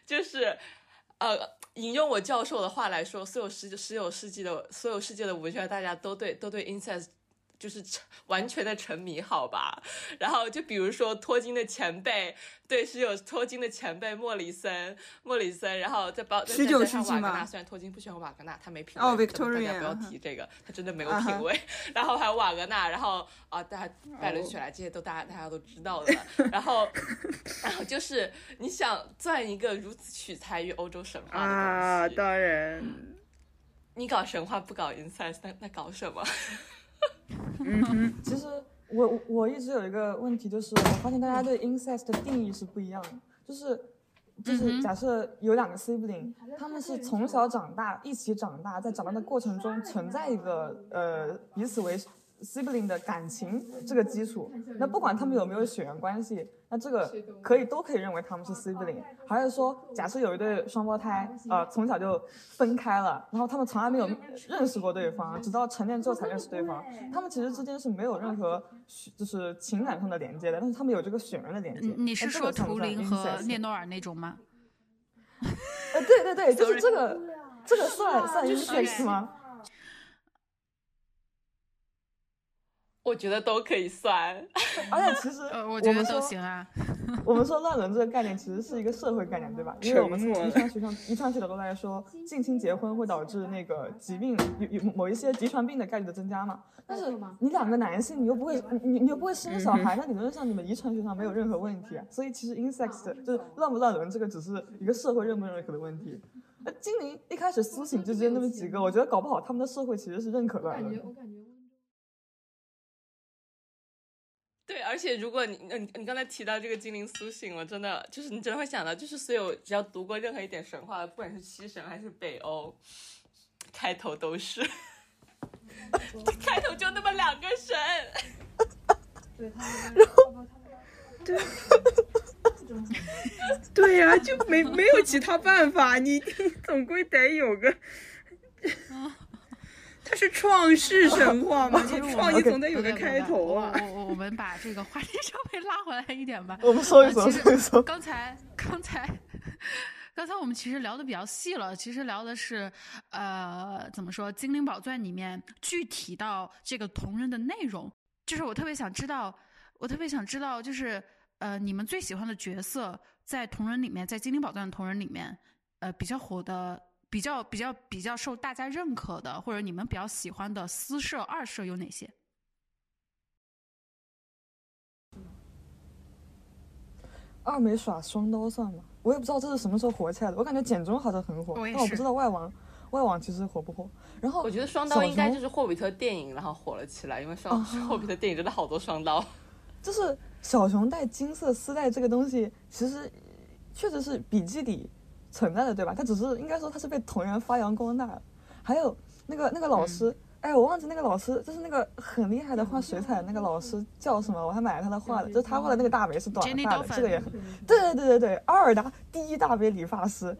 就是呃，引用我教授的话来说，所有世十九世纪的所有世界的文学，大家都对都对 incest 就是完全的沉迷，好吧？然后就比如说托金的前辈，对，是有托金的前辈莫里森，莫里森，然后再包再19再加上世纪吗瓦格纳，虽然托金不喜欢瓦格纳，他没品味，哦大家不要提这个，他真的没有品味。然后还有瓦格纳，然后啊，大家拜伦雪莱这些都大家大家都知道的。然后，[laughs] 然后就是你想钻一个如此取材于欧洲神话的东啊，当然，你搞神话不搞 incest，那那搞什么？[laughs] 其实我我一直有一个问题，就是我发现大家对 incest 的定义是不一样的，就是就是假设有两个 sibling，他们是从小长大，一起长大，在长大的过程中存在一个呃彼此为 sibling 的感情这个基础，那不管他们有没有血缘关系，那这个可以都可以认为他们是 sibling。还是说，假设有一对双胞胎，呃，从小就分开了，然后他们从来没有认识过对方，直到成年之后才认识对方，他们其实之间是没有任何血就是情感上的连接的，但是他们有这个血缘的连接。你是这说图灵和？列诺尔那种吗？呃，对对对，就是这个，[laughs] 这个算算就是 incest 吗？我觉得都可以算。[laughs] 而且其实呃，我觉得都们说行啊。[laughs] 我们说乱伦这个概念其实是一个社会概念，对吧？因为我们从遗传学上、遗传学角度来说，近亲结婚会导致那个疾病有有某一些遗传病的概率的增加嘛。但是你两个男性，你又不会，你你又不会生小孩，那理论上你们遗传学上没有任何问题啊。所以其实 incest 就是乱不乱伦这个只是一个社会认不认可的问题。那精灵一开始苏醒之间那么几个，我觉得搞不好他们的社会其实是认可乱伦的。对，而且如果你你你刚才提到这个精灵苏醒，我真的就是你真的会想到，就是所有只要读过任何一点神话的，不管是西神还是北欧，开头都是，[laughs] 开头就那么两个神。[laughs] [laughs] 对对。对呀、就没没有其他办法，你你总归得有个。它是创世神话吗，你创意总得有个开头啊我。我我们把这个话题稍微拉回来一点吧。我们说一说，呃其实。刚才刚才刚才我们其实聊的比较细了，其实聊的是呃怎么说《精灵宝钻》里面具体到这个同人的内容，就是我特别想知道，我特别想知道，就是呃你们最喜欢的角色在同人里面，在《精灵宝钻》的同人里面，呃比较火的。比较比较比较受大家认可的，或者你们比较喜欢的私设、二设有哪些？二美耍双刀算吗？我也不知道这是什么时候火起来的。我感觉简中好像很火，我但我不知道外网外网其实火不火。然后我觉得双刀应该就是霍比特电影，然后火了起来，因为双、哦霍比特电影真的好多双刀。[laughs] 就是小熊带金色丝带这个东西，其实确实是笔记里存在的，对吧？他只是应该说他是被同人发扬光大的。还有那个那个老师，哎，我忘记那个老师，就是那个很厉害的画水彩的那个老师叫什么？我还买了他的画的，就是他画的那个大美是短发的，这个也很，对对对对对，阿尔达第一大美理发师。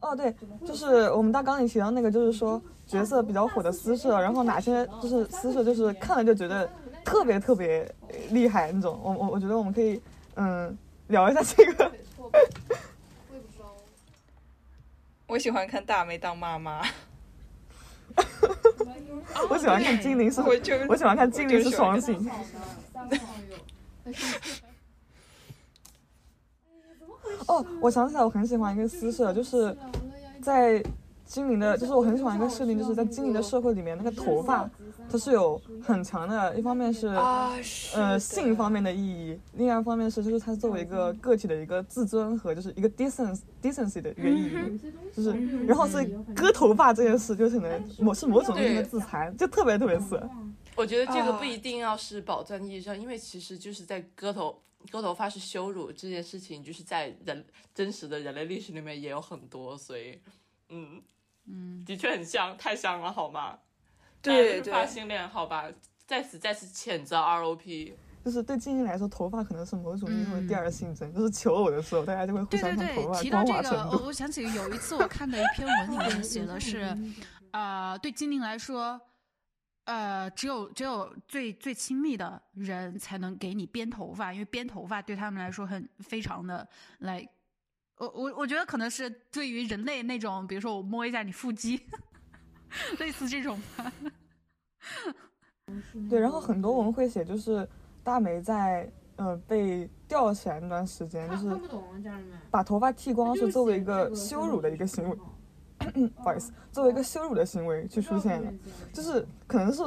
哦，对，就是我们大纲里提到那个，就是说角色比较火的私设，然后哪些就是私设，就是看了就觉得特别特别呃厉害那种。我我我觉得我们可以嗯聊一下这个。[laughs] 我喜欢看大梅当妈妈，[laughs] 我喜欢看精灵是，我就我喜欢看精灵是双性。哦，我想起来，我很喜欢一个私设，就是在精灵的，就是我很喜欢一个设定，就是在精灵的社会里面，那个头发它是有很强的，一方面是呃性方面的意义，另外一方面是就是它作为一个个体的一个自尊和就是一个 decency decency 的一个意义，就是然后所以割头发这件事就可能某是某种意义的自残，就特别特别色。我觉得这个啊不一定要是宝钻意义上，因为其实就是在割头割头发是羞辱这件事情，就是在人真实的人类历史里面也有很多，所以嗯嗯，的确很像，太像了好吗？对发性恋，好吧，在此再次谴责 ROP。就是对精灵来说，头发可能是某种意义上的嗯第二性征，就是求偶的时候，大家就会互对对相看头对，发光提到这个。我我想起有一次我看的一篇文里面写的是，呃，[laughs] 对精灵来说，呃，只有只有最最亲密的人才能给你编头发，因为编头发对他们来说很非常的来我我我觉得可能是对于人类那种，比如说我摸一下你腹肌，[laughs] 类似这种吧。[laughs] 对，然后很多文会写，就是大梅在呃被吊起来那段时间，就是把头发剃光是作为一个羞辱的一个行为，不好意思，作为一个羞辱的行为去出现的，就是可能是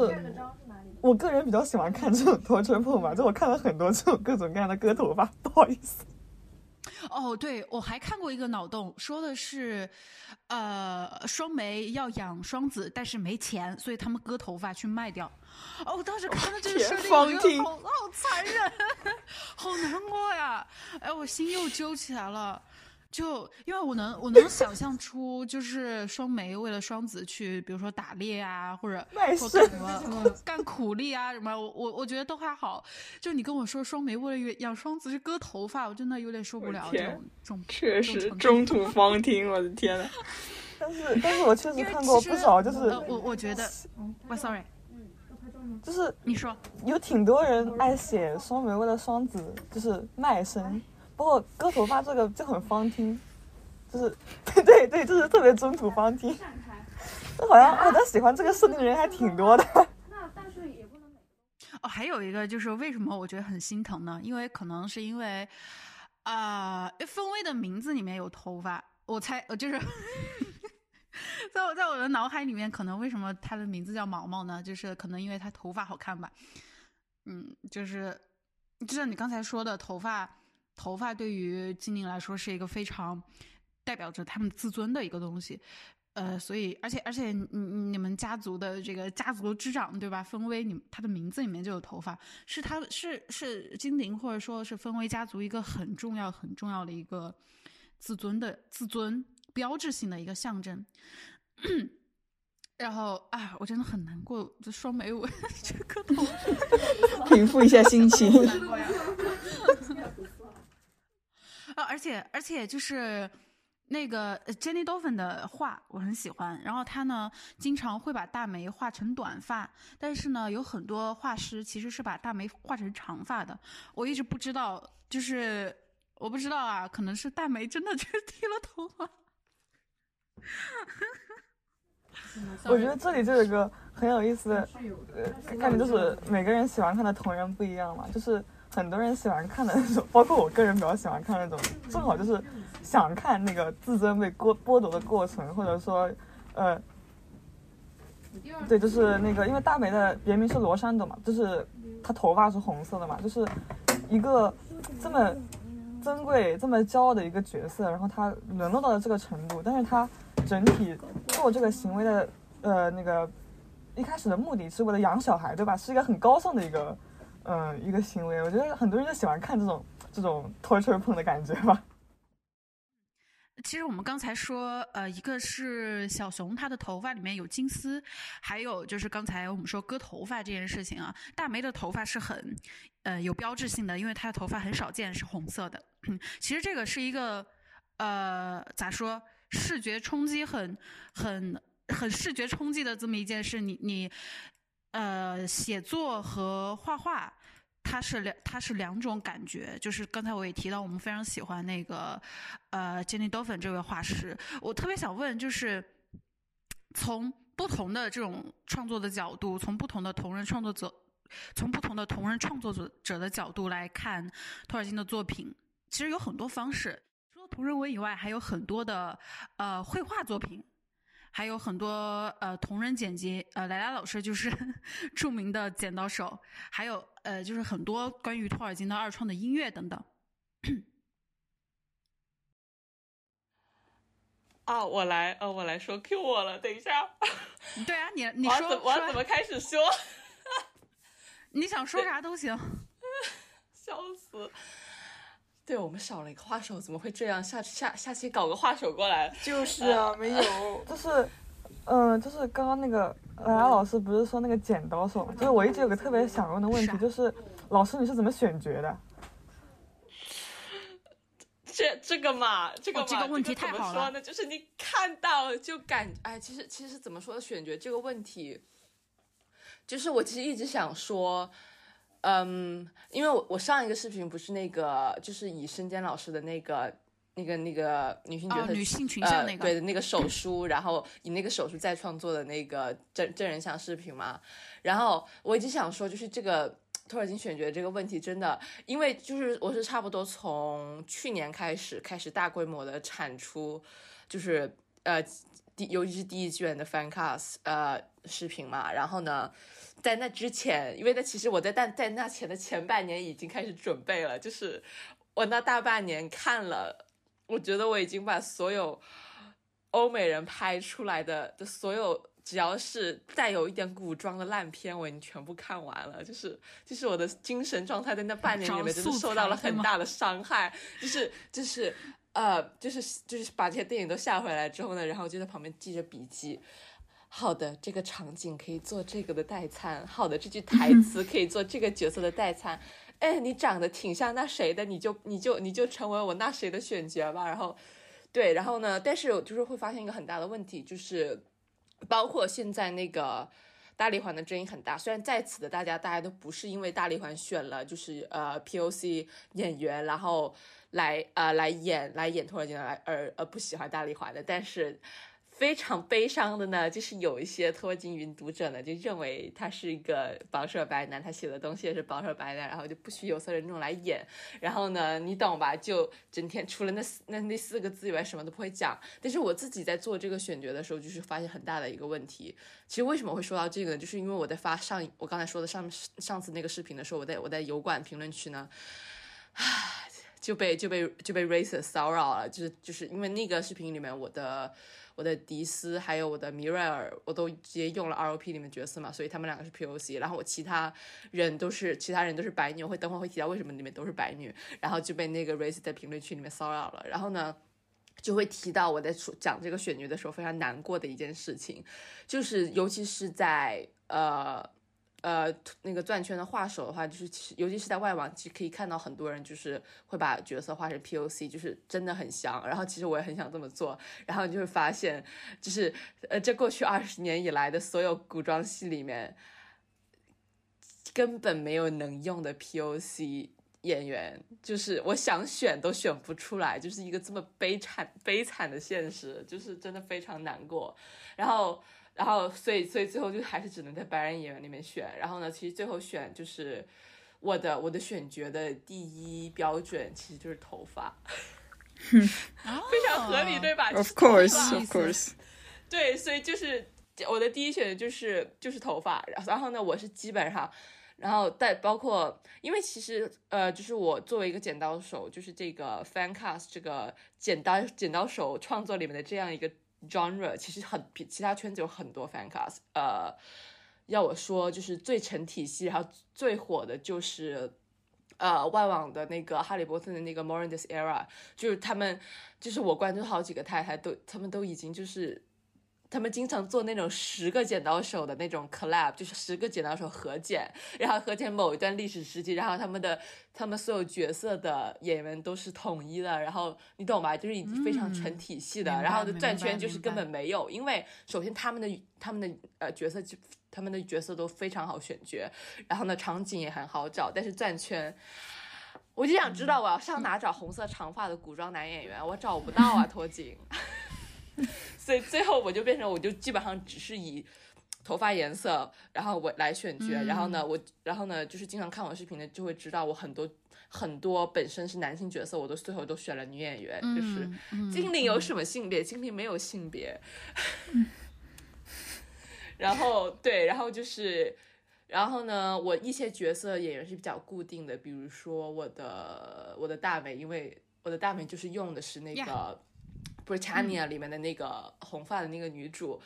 我个人比较喜欢看这种 [laughs] 拖车碰吧，就我看了很多这种各种各样的割头发，不好意思。哦，对，我还看过一个脑洞，说的是，呃，双梅要养双子，但是没钱，所以他们割头发去卖掉。哦，我当时看到这个设定，我觉得好好残忍，[laughs] 好难过呀！哎，我心又揪起来了。就因为我能，我能想象出，就是双梅为了双子去，比如说打猎啊，或者或干什么干苦力啊什么，我我我觉得都还好。就你跟我说双梅为了养双子去割头发，我真的有点受不了这种这种。确实中途 [laughs] 方听，我的天呐。[laughs] 但是但是我确实看过不少，就是我我觉得，我 sorry，就是你说有挺多人爱写双梅为了双子就是卖身。不过割头发这个就很方听，就是对对对，就是特别中土方听。这好像好像喜欢这个设定的人还挺多的。那但是也不能。哦，还有一个就是为什么我觉得很心疼呢？因为可能是因为啊，风威的名字里面有头发，我猜呃就是 [laughs] 在我在我的脑海里面，可能为什么他的名字叫毛毛呢？就是可能因为他头发好看吧。嗯，就是就像你刚才说的头发。头发对于精灵来说是一个非常代表着他们自尊的一个东西，呃，所以而且而且你你们家族的这个家族之长对吧？风威，你他的名字里面就有头发，是他是是精灵或者说是风威家族一个很重要很重要的一个自尊的自尊标志性的一个象征。[clears throat] 然后啊，我真的很难过，这双眉纹 [laughs] 这个头，平复一下心情。[laughs] 啊，而且而且就是那个 Jenny Dolphin 的画我很喜欢，然后他呢经常会把大梅画成短发，但是呢有很多画师其实是把大梅画成长发的，我一直不知道，就是我不知道啊，可能是大梅真的去 [laughs] 剃了头发。[laughs] 我觉得这里就有一个很有意思的，呃，感觉就是每个人喜欢看的同人不一样嘛，就是。很多人喜欢看的那种，包括我个人比较喜欢看那种，正好就是想看那个自尊被剥剥夺的过程，或者说，呃，对，就是那个，因为大美的别名是罗珊朵嘛，就是她头发是红色的嘛，就是一个这么珍贵、这么骄傲的一个角色，然后她沦落到了这个程度，但是她整体做这个行为的，呃，那个一开始的目的是为了养小孩，对吧？是一个很高尚的一个。嗯，一个行为，我觉得很多人就喜欢看这种这种拖车碰的感觉吧。[laughs] 其实我们刚才说，呃，一个是小熊，它的头发里面有金丝，还有就是刚才我们说割头发这件事情啊，大梅的头发是很，呃，有标志性的，因为她的头发很少见是红色的。[laughs] 其实这个是一个，呃，咋说，视觉冲击很很很视觉冲击的这么一件事，你你。呃，写作和画画，它是两，它是两种感觉。就是刚才我也提到，我们非常喜欢那个呃，Jenny Dolphin 这位画师。我特别想问，就是从不同的这种创作的角度，从不同的同人创作者，从不同的同人创作者者的角度来看托尔金的作品，其实有很多方式。除了同人文以外，还有很多的呃绘画作品。还有很多呃同人剪辑，呃莱拉老师就是 [laughs] 著名的剪刀手，还有呃就是很多关于托尔金的二创的音乐等等。啊，我来，呃，我来说，Q 我了，等一下。对啊，你 [laughs] 你说，我要怎么开始说？[laughs] 你想说啥都行。笑死。对我们少了一个画手，怎么会这样？下下下期搞个画手过来。就是啊，没有，就是，嗯，就是刚刚那个兰老师不是说那个剪刀手？就是我一直有个特别想问的问题，就是老师你是怎么选角的？这这个嘛，这个这个问题太好了。怎么说呢？就是你看到就感，哎，其实其实怎么说选角这个问题，就是我其实一直想说。嗯，因为我我上一个视频不是那个，就是以申坚老师的那个那个那个女性角色、哦女性群像那个呃、对的那个手书，然后以那个手书再创作的那个真真人像视频嘛。然后我一直想说，就是这个托尔金选角这个问题，真的，因为就是我是差不多从去年开始开始大规模的产出，就是呃第尤其是第一卷的 fan cast 呃视频嘛。然后呢，在那之前，因为那其实我在但在那前的前半年已经开始准备了，就是我那大半年看了。我觉得我已经把所有欧美人拍出来的的所有，只要是带有一点古装的烂片，我已经全部看完了。就是就是我的精神状态在那半年里面真的受到了很大的伤害。就是就是呃就是就是把这些电影都下回来之后呢，然后就在旁边记着笔记。好的，这个场景可以做这个的代餐。好的，这句 [laughs] 台词可以做这个角色的代餐。哎，你长得挺像那谁的，你就你就你就成为我那谁的选角吧。然后，对，然后呢？但是就是会发现一个很大的问题，就是包括现在那个大力环的争议很大。虽然在此的大家大家都不是因为大力环选了就是呃 POC 演员，然后来呃来演来演托尔金来而而不喜欢大力环的，但是。非常悲伤的呢，就是有一些托金云读者呢，就认为他是一个保守白男，他写的东西也是保守白男，然后就不许有色人种来演。然后呢，你懂吧？就整天除了那四那那四个字以外，什么都不会讲。但是我自己在做这个选角的时候，就是发现很大的一个问题。其实为什么会说到这个呢？就是因为我在发上我刚才说的上上次那个视频的时候，我在我在油管评论区呢，唉，就被就被就被 racist 骚扰了。就是就是因为那个视频里面我的。我的迪斯还有我的米瑞尔，我都直接用了 ROP 里面角色嘛，所以他们两个是 POC，然后我其他人都是其他人都是白女，会等会会提到为什么里面都是白女，然后就被那个 Race 在评论区里面骚扰了，然后呢，就会提到我在讲这个选角的时候非常难过的一件事情，就是尤其是在呃。呃，那个钻圈的画手的话，就是其实尤其是在外网，其实可以看到很多人就是会把角色画成 POC，就是真的很香。然后其实我也很想这么做，然后你就会发现，就是呃，这过去二十年以来的所有古装戏里面，根本没有能用的 POC 演员，就是我想选都选不出来，就是一个这么悲惨悲惨的现实，就是真的非常难过。然后。然后，所以，所以最后就还是只能在白人演员里面选。然后呢，其实最后选就是我的我的选角的第一标准，其实就是头发，[laughs] 非常合理，对吧？Of course, of course。对，所以就是我的第一选择就是就是头发。然后呢，我是基本上，然后带包括，因为其实呃，就是我作为一个剪刀手，就是这个 fan cast 这个剪刀剪刀手创作里面的这样一个。Genre 其实很比其他圈子有很多 fan cast，呃，要我说就是最成体系，然后最火的就是呃外网的那个哈利波特的那个 m o r a n d i s era，就是他们就是我关注好几个太太都他们都已经就是。他们经常做那种十个剪刀手的那种 collab，就是十个剪刀手合剪，然后合剪某一段历史时期，然后他们的他们所有角色的演员都是统一的，然后你懂吧？就是已经非常成体系的，然后的转圈就是根本没有，因为首先他们的他们的呃角色就他们的角色都非常好选角，然后呢场景也很好找，但是转圈，我就想知道我要上哪找红色长发的古装男演员，我找不到啊，[laughs] 托景。[laughs] 所以最后我就变成，我就基本上只是以头发颜色，然后我来选角，然后呢，我然后呢，就是经常看我视频的就会知道，我很多很多本身是男性角色，我都最后都选了女演员，就是精灵有什么性别？精灵没有性别。[laughs] 然后对，然后就是，然后呢，我一些角色演员是比较固定的，比如说我的我的大美，因为我的大美就是用的是那个。Britannia 里面的那个红发的那个女主，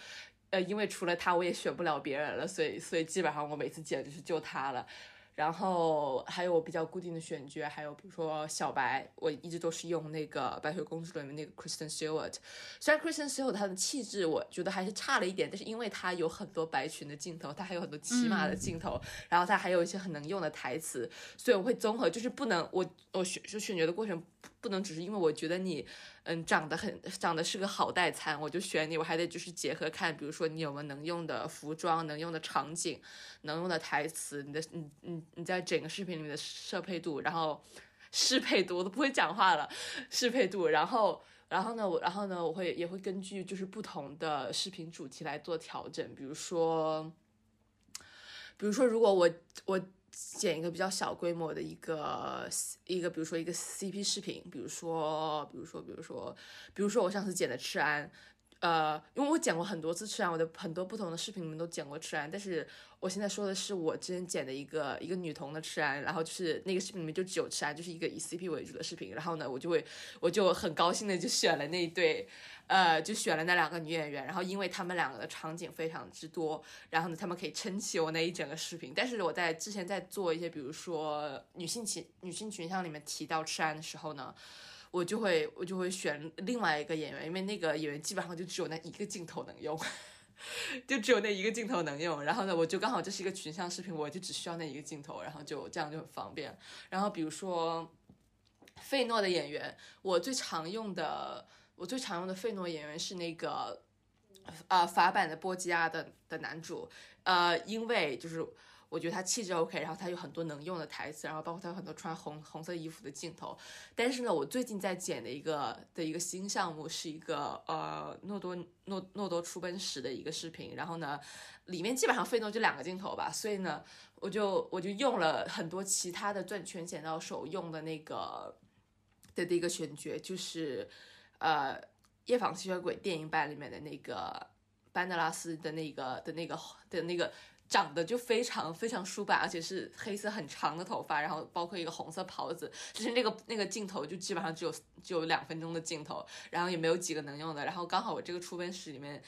呃，因为除了她我也选不了别人了，所以所以基本上我每次剪就是就她了。然后还有我比较固定的选角，还有比如说小白，我一直都是用那个白雪公主里面那个 Kristen Stewart。虽然 Kristen Stewart 她的气质我觉得还是差了一点，但是因为她有很多白裙的镜头，她还有很多骑马的镜头，然后她还有一些很能用的台词，所以我会综合，就是不能我我选就选角的过程不能只是因为我觉得你。嗯，长得很，长得是个好代餐，我就选你。我还得就是结合看，比如说你有没有能用的服装、能用的场景、能用的台词，你的，你你你在整个视频里面的适配度，然后适配度，我都不会讲话了，适配度。然后，然后呢，我然后呢，我会也会根据就是不同的视频主题来做调整，比如说，比如说，如果我我剪一个比较小规模的一个一个，比如说一个 CP 视频，比如说，比如说，比如说，比如说我上次剪的赤安。呃，因为我剪过很多次赤安，我的很多不同的视频里面都剪过赤安，但是我现在说的是我之前剪的一个一个女童的赤安，然后就是那个视频里面就只有赤安，就是一个以 CP 为主的视频，然后呢，我就会我就很高兴的就选了那一对，呃，就选了那两个女演员，然后因为他们两个的场景非常之多，然后呢，他们可以撑起我那一整个视频。但是我在之前在做一些，比如说女性群女性群像里面提到赤安的时候呢。我就会我就会选另外一个演员，因为那个演员基本上就只有那一个镜头能用，[laughs] 就只有那一个镜头能用。然后呢，我就刚好这是一个群像视频，我就只需要那一个镜头，然后就这样就很方便。然后比如说费诺的演员，我最常用的我最常用的费诺演员是那个呃法版的波吉亚的的男主，呃，因为就是。我觉得他气质 OK，然后他有很多能用的台词，然后包括他有很多穿红红色衣服的镜头。但是呢，我最近在剪的一个的一个新项目是一个呃诺多诺诺多出奔时的一个视频，然后呢，里面基本上费诺就两个镜头吧，所以呢，我就我就用了很多其他的钻圈剪刀手用的那个的的一个选角，就是呃夜访吸血鬼电影版里面的那个班德拉斯的那个的那个的那个。长得就非常非常舒板，而且是黑色很长的头发，然后包括一个红色袍子，就是那个那个镜头就基本上只有只有两分钟的镜头，然后也没有几个能用的，然后刚好我这个出分室里面，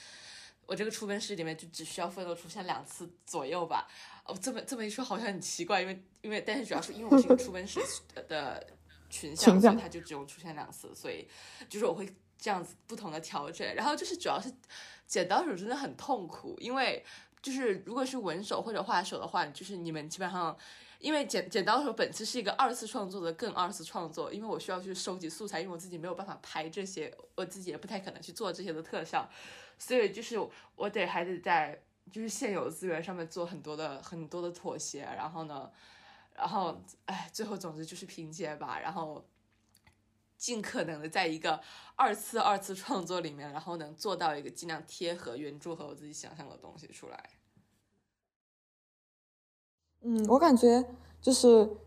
我这个出分室里面就只需要奋斗出现两次左右吧。哦，这么这么一说好像很奇怪，因为因为但是主要是因为我是一个出分室的群像，所以它就只用出现两次，所以就是我会这样子不同的调整，然后就是主要是剪刀手真的很痛苦，因为。就是如果是文手或者画手的话，就是你们基本上，因为剪剪刀手本次是一个二次创作的更二次创作，因为我需要去收集素材，因为我自己没有办法拍这些，我自己也不太可能去做这些的特效，所以就是我得还得在就是现有资源上面做很多的很多的妥协，然后呢，然后哎，最后总之就是拼接吧，然后。尽可能的在一个二次二次创作里面，然后能做到一个尽量贴合原著和我自己想象的东西出来。嗯，我感觉就是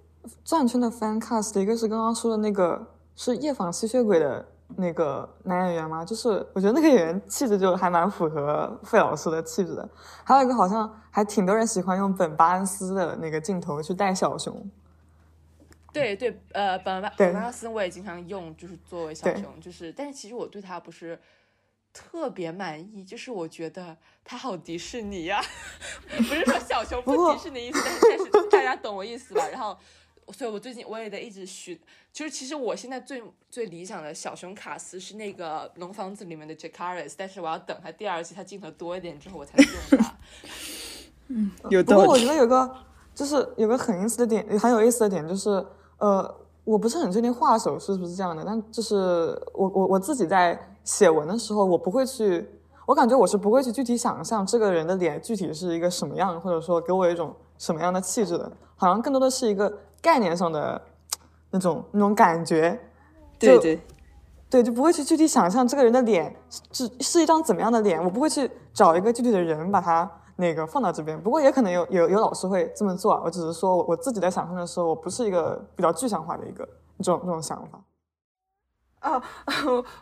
转圈的 fan cast，一个是刚刚说的那个是夜访吸血鬼的那个男演员嘛，就是我觉得那个演员气质就还蛮符合费老师的气质的。还有一个好像还挺多人喜欢用本巴恩斯的那个镜头去带小熊。对对，呃，本巴本拉斯我也经常用，就是作为小熊，就是，但是其实我对它不是特别满意，就是我觉得它好迪士尼呀，不是说小熊不迪士尼意思，但是但是大家懂我意思吧？然后，所以我最近我也在一直寻，就是其实我现在最最理想的小熊卡斯是那个龙房子里面的 Jakaris，但是我要等他第二季他镜头多一点之后我才能用他。嗯，有道理。不过我觉得有个就是有个很意思的点，很有意思的点就是。呃，我不是很确定画手是不是这样的，但就是我我我自己在写文的时候，我不会去，我感觉我是不会去具体想象这个人的脸具体是一个什么样，或者说给我一种什么样的气质的，好像更多的是一个概念上的那种那种感觉，对对对，就不会去具体想象这个人的脸是是一张怎么样的脸，我不会去找一个具体的人把他。那个放到这边，不过也可能有有有老师会这么做。我只是说我自己在想象的时候，我不是一个比较具象化的一个这种这种想法。哦，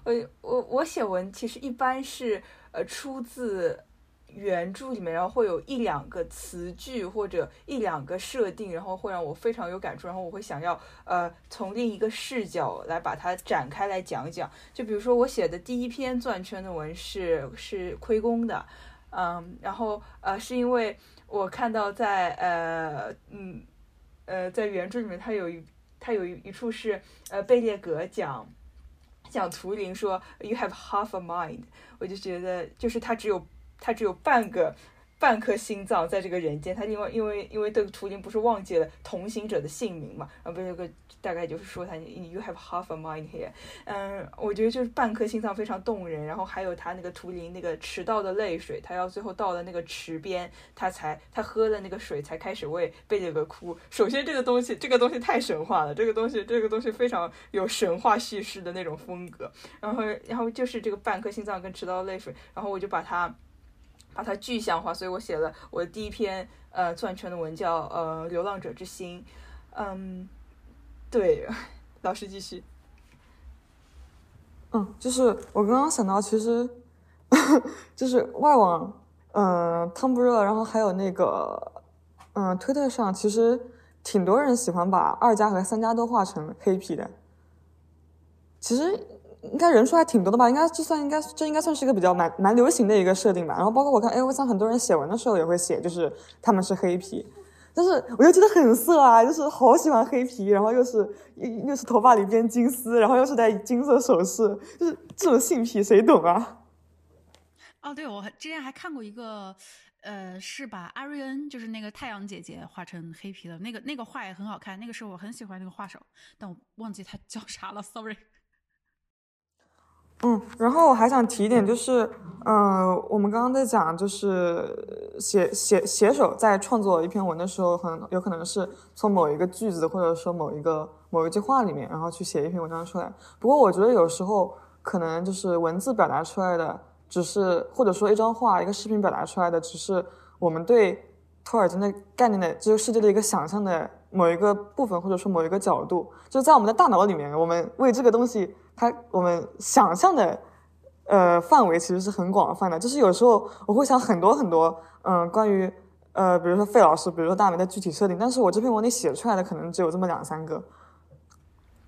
我我我写文其实一般是呃出自原著里面，然后会有一两个词句或者一两个设定，然后会让我非常有感触，然后我会想要呃从另一个视角来把它展开来讲讲。就比如说我写的第一篇钻圈的文是是亏公的。嗯，然后呃，是因为我看到在呃嗯呃在原著里面，它有一它有一一处是呃贝列格讲讲图灵说 you have half a mind，我就觉得就是他只有他只有半个半颗心脏在这个人间。他因为因为因为这个图灵不是忘记了同行者的姓名嘛，然后不是个大概就是说他 you have half a mind here。嗯，我觉得就是半颗心脏非常动人。然后还有他那个图灵那个迟到的泪水，他要最后到了那个池边，他才他喝了那个水才开始为贝勒格哭。首先这个东西这个东西太神话了，这个东西这个东西非常有神话叙事的那种风格。然后然后就是这个半颗心脏跟迟到的泪水，然后我就把它。把它具象化，所以我写了我的第一篇呃钻圈的文叫呃流浪者之心，嗯，对，[laughs] 老师继续，嗯，就是我刚刚想到，其实 [laughs] 就是外网，嗯，Tumblr，然后还有那个嗯推特上，其实挺多人喜欢把二加和三加都画成黑皮的，其实。应该人数还挺多的吧？应该就算应该这应该算是一个比较蛮蛮流行的一个设定吧。然后包括我看，哎，我想很多人写文的时候也会写，就是他们是黑皮，但是我又觉得很色啊，就是好喜欢黑皮，然后又是又是头发里编金丝，然后又是戴金色首饰，就是这种性癖谁懂啊？哦，对，我之前还看过一个，呃，是把阿瑞恩，就是那个太阳姐姐画成黑皮的那个那个画也很好看，那个是我很喜欢那个画手，但我忘记他叫啥了，sorry。嗯，然后我还想提一点，就是，嗯，我们刚刚在讲，就是写写写手在创作一篇文的时候，很有可能是从某一个句子或者说某一个某一句话里面，然后去写一篇文章出来。不过我觉得有时候可能就是文字表达出来的，只是或者说一张画、一个视频表达出来的，只是我们对托尔金的概念的这个世界的一个想象的某一个部分，或者说某一个角度，就在我们的大脑里面，我们为这个东西。它我们想象的，呃，范围其实是很广泛的。就是有时候我会想很多很多，嗯，关于呃，比如说费老师，比如说大明的具体设定，但是我这篇文里写出来的可能只有这么两三个。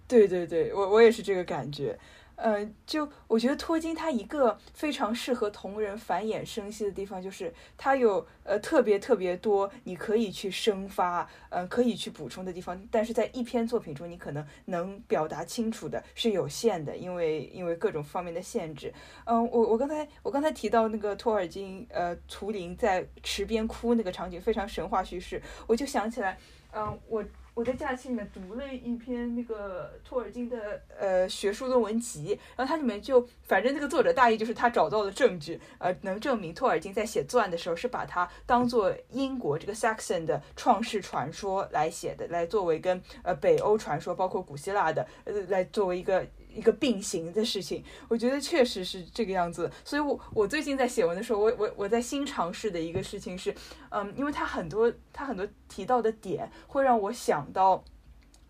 对对对，我我也是这个感觉。呃，就我觉得托金他一个非常适合同人繁衍生息的地方，就是他有呃特别特别多你可以去生发，呃可以去补充的地方，但是在一篇作品中，你可能能表达清楚的是有限的，因为因为各种方面的限制。嗯，我我刚才我刚才提到那个托尔金呃图灵在池边哭那个场景，非常神话叙事，我就想起来，嗯我。我在假期里面读了一篇那个托尔金的呃学术论文集，然后它里面就反正那个作者大意就是他找到了证据，呃，能证明托尔金在写作案的时候是把它当做英国这个 Saxon 的创世传说来写的，来作为跟呃北欧传说，包括古希腊的，呃，来作为一个。一个并行的事情，我觉得确实是这个样子。所以，我我最近在写文的时候，我我我在新尝试的一个事情是，嗯，因为它很多它很多提到的点会让我想到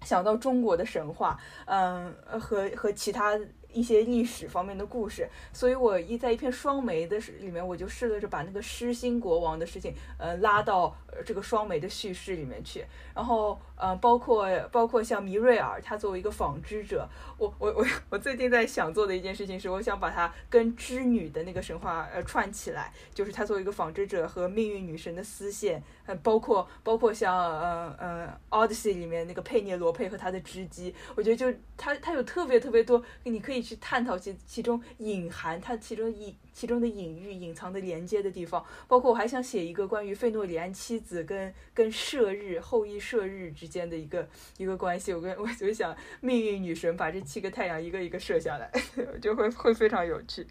想到中国的神话，嗯，和和其他。一些历史方面的故事，所以我一在一篇双眉的里面，我就试着把那个失心国王的事情，呃，拉到这个双眉的叙事里面去。然后，呃，包括包括像米瑞尔，他作为一个纺织者，我我我我最近在想做的一件事情是，我想把他跟织女的那个神话呃串起来，就是他作为一个纺织者和命运女神的丝线，呃，包括包括像呃呃《Odyssey》里面那个佩涅罗佩和他的织机，我觉得就他他有特别特别多，你可以。去探讨其其中隐含它其中隐其中的隐喻、隐藏的连接的地方，包括我还想写一个关于费诺里安妻子跟跟射日后羿射日之间的一个一个关系。我跟我就想命运女神把这七个太阳一个一个射下来，[laughs] 就会会非常有趣。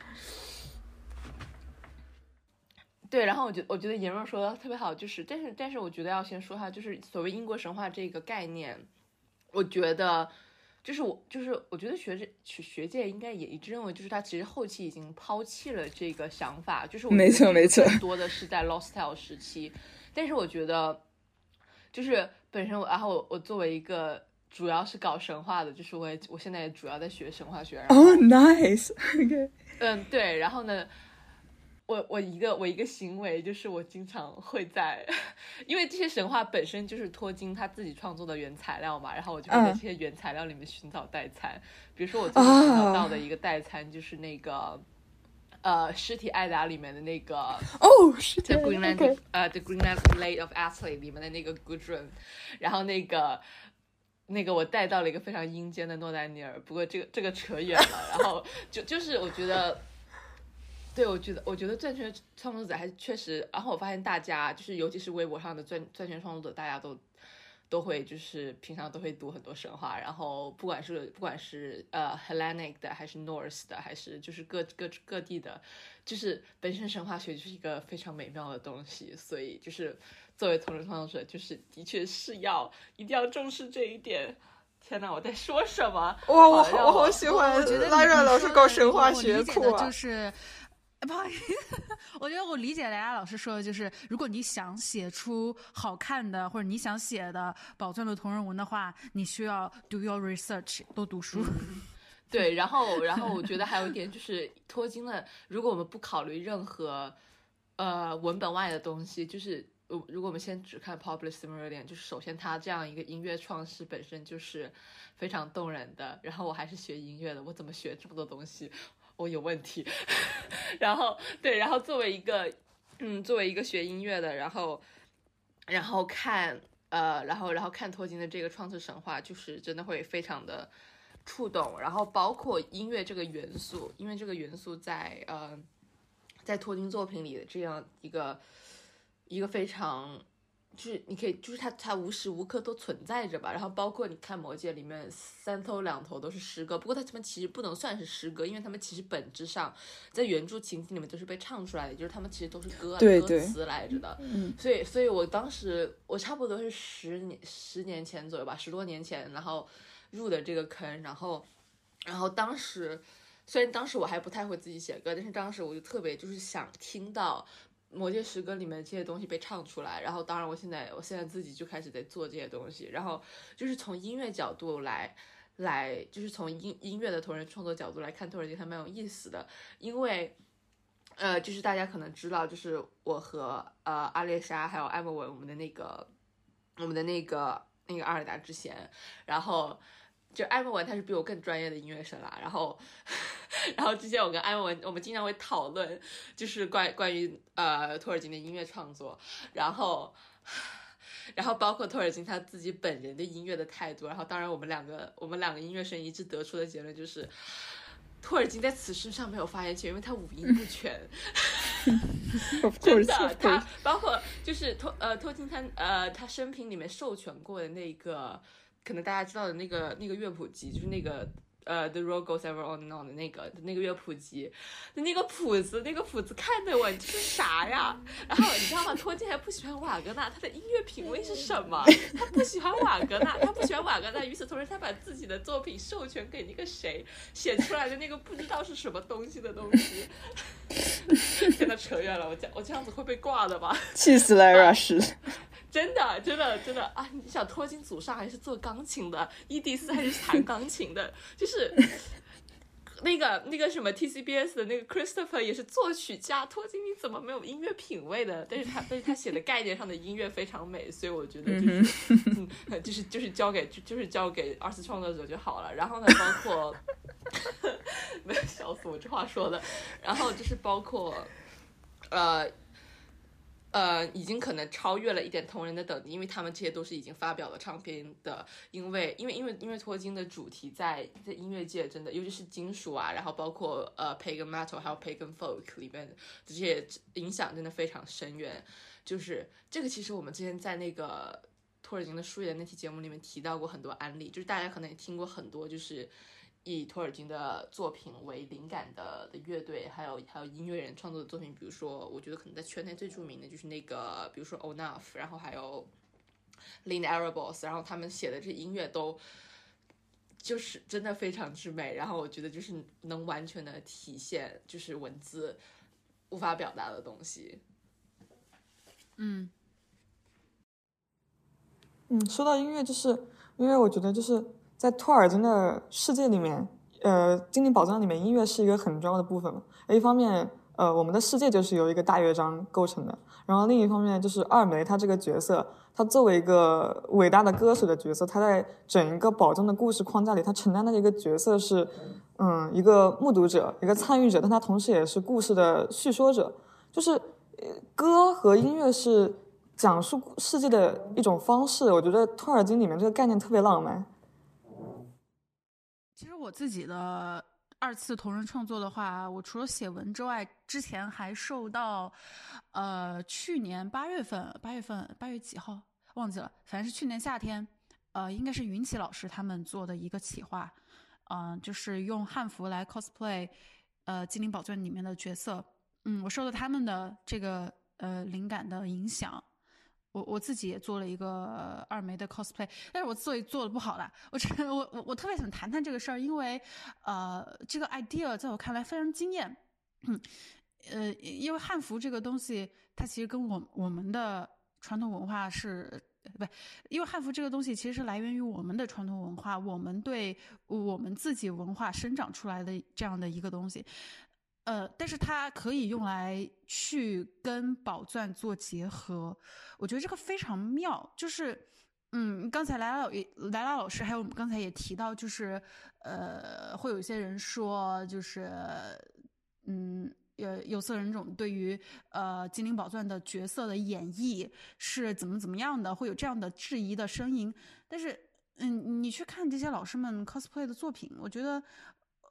对，然后我觉我觉得言若说的特别好，就是但是但是我觉得要先说哈，就是所谓英国神话这个概念，我觉得。就是我，就是我觉得学这学学界应该也一致认为，就是他其实后期已经抛弃了这个想法，就是没错没错，更多的是在 Lost Tale 时期。但是我觉得，就是本身我，然后我我作为一个主要是搞神话的，就是我也我现在也主要在学神话学。哦，nice，OK，嗯，对，然后呢？我我一个我一个行为就是我经常会在，[laughs] 因为这些神话本身就是托金他自己创作的原材料嘛，然后我就会在这些原材料里面寻找代餐，比如说我最近寻找到的一个代餐就是那个呃尸体艾达里面的那个哦，The Greenland 呃 The Greenland Blade of Astley 里面的那个 Gudrun，然后那个那个我带到了一个非常阴间的诺丹尼尔，不过这个这个扯远了，然后就就是我觉得。对，我觉得，我觉得钻圈创作者还是确实，然后我发现大家就是，尤其是微博上的钻钻圈创作者，大家都。都会就是平常都会读很多神话，然后不管是不管是呃 Hellenic 的还是 Norse 的，还是就是各各各地的，就是本身神话学就是一个非常美妙的东西，所以就是作为同人创作者，就是的确是要一定要重视这一点。天呐，我在说什么？哇，我好我好喜欢拉热老师搞神话学库啊！就是。不好意思，[laughs] 我觉得我理解雷亚老师说的就是，如果你想写出好看的，或者你想写的宝钻的同人文的话，你需要 do your research，多读书。对，然后，然后我觉得还有一点就 [laughs] 是托金了，如果我们不考虑任何呃文本外的东西，就是如果我们先只看 public s i m i l a r 就是首先他这样一个音乐创世本身就是非常动人的。然后我还是学音乐的，我怎么学这么多东西？我有问题，[laughs] 然后对，然后作为一个，嗯，作为一个学音乐的，然后，然后看，呃，然后然后看托金的这个创世神话，就是真的会非常的触动，然后包括音乐这个元素，因为这个元素在呃，在托金作品里的这样一个一个非常。就是你可以，就是它它无时无刻都存在着吧。然后包括你看《魔戒》里面三头两头都是诗歌，不过它们其实不能算是诗歌，因为它们其实本质上在原著情景里面都是被唱出来的，就是它们其实都是歌歌词来着的。嗯。所以，所以我当时我差不多是十年十年前左右吧，十多年前，然后入的这个坑，然后，然后当时虽然当时我还不太会自己写歌，但是当时我就特别就是想听到。魔戒诗歌里面这些东西被唱出来，然后当然我现在我现在自己就开始在做这些东西，然后就是从音乐角度来来，就是从音音乐的同人创作角度来看，托尔金还蛮有意思的，因为呃，就是大家可能知道，就是我和呃阿列莎还有艾莫文，我们的那个我们的那个那个阿尔达之弦，然后。就艾莫文他是比我更专业的音乐生啦，然后，然后之前我跟艾莫文，我们经常会讨论，就是关关于呃托尔金的音乐创作，然后，然后包括托尔金他自己本人的音乐的态度，然后当然我们两个我们两个音乐生一致得出的结论就是，托尔金在此事上没有发言权，因为他五音不全，[laughs] [laughs] 真的，他包括就是托呃托金他呃他生平里面授权过的那个。可能大家知道的那个那个乐谱集，就是那个呃，The Road Goes Ever On and On 的那个那个乐谱集，那个谱子那个谱子看的我这是啥呀？然后你知道吗？托金还不喜欢瓦格纳，他的音乐品味是什么？他不喜欢瓦格纳，他不喜欢瓦格纳。与此同时，他把自己的作品授权给那个谁写出来的那个不知道是什么东西的东西。[laughs] 真的扯远了，我这我这样子会被挂的吧？气死了，Rush。[laughs] 真的，真的，真的啊！你想，托金祖上还是做钢琴的，伊迪丝还是弹钢琴的，就是那个那个什么 TCBS 的那个 Christopher 也是作曲家。托金你怎么没有音乐品味的？但是他但是他写的概念上的音乐非常美，所以我觉得就是，就是就是交给就就是交给二次创作者就好了。然后呢，包括 [laughs] 没有笑死我这话说的，然后就是包括呃。呃，已经可能超越了一点同人的等级，因为他们这些都是已经发表了唱片的，因为因为因为因为托金的主题在在音乐界真的，尤其是金属啊，然后包括呃 pagan metal 还有 pagan folk 里面的这些影响真的非常深远。就是这个，其实我们之前在那个托尔金的书的那期节目里面提到过很多案例，就是大家可能也听过很多，就是。以托尔金的作品为灵感的的乐队，还有还有音乐人创作的作品，比如说，我觉得可能在圈内最著名的就是那个，比如说 Onuf，然后还有 Lin Arabos，然后他们写的这音乐都就是真的非常之美，然后我觉得就是能完全的体现就是文字无法表达的东西。嗯嗯，说到音乐，就是因为我觉得就是。在托尔金的世界里面，呃，精灵宝藏里面，音乐是一个很重要的部分。一方面，呃，我们的世界就是由一个大乐章构成的。然后另一方面，就是二梅她这个角色，她作为一个伟大的歌手的角色，她在整一个宝藏的故事框架里，她承担的一个角色是，嗯，一个目睹者，一个参与者，但她同时也是故事的叙说者。就是歌和音乐是讲述世界的一种方式。我觉得托尔金里面这个概念特别浪漫。其实我自己的二次同人创作的话，我除了写文之外，之前还受到，呃，去年八月份，八月份八月几号忘记了，反正是去年夏天，呃，应该是云奇老师他们做的一个企划，嗯，就是用汉服来 cosplay，呃，《精灵宝钻》里面的角色，嗯，我受到他们的这个呃灵感的影响。我我自己也做了一个二梅的 cosplay，但是我做做的不好啦。我我我我特别想谈谈这个事儿，因为呃，这个 idea 在我看来非常惊艳。嗯，呃，因为汉服这个东西，它其实跟我我们的传统文化是不，因为汉服这个东西其实是来源于我们的传统文化，我们对我们自己文化生长出来的这样的一个东西。呃，但是它可以用来去跟宝钻做结合，我觉得这个非常妙。就是，嗯，刚才莱拉老莱拉老师还有我们刚才也提到，就是呃，会有一些人说，就是嗯，有有色人种对于呃精灵宝钻的角色的演绎是怎么怎么样的，会有这样的质疑的声音。但是，嗯，你去看这些老师们 cosplay 的作品，我觉得。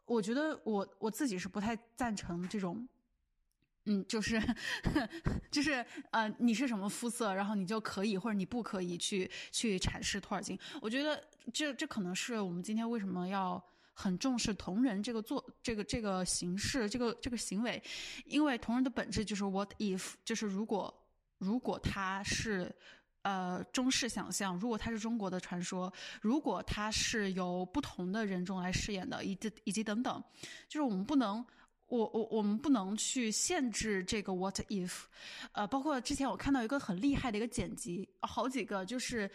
我觉得我我自己是不太赞成这种，嗯，就是 [laughs] 就是呃，你是什么肤色，然后你就可以或者你不可以去去阐释托尔金。我觉得这这可能是我们今天为什么要很重视同人这个做这个这个形式这个这个行为，因为同人的本质就是 what if，就是如果如果他是。呃，中式想象，如果它是中国的传说，如果它是由不同的人种来饰演的，以及以及等等，就是我们不能，我我我们不能去限制这个 what if，呃，包括之前我看到一个很厉害的一个剪辑，好几个就是，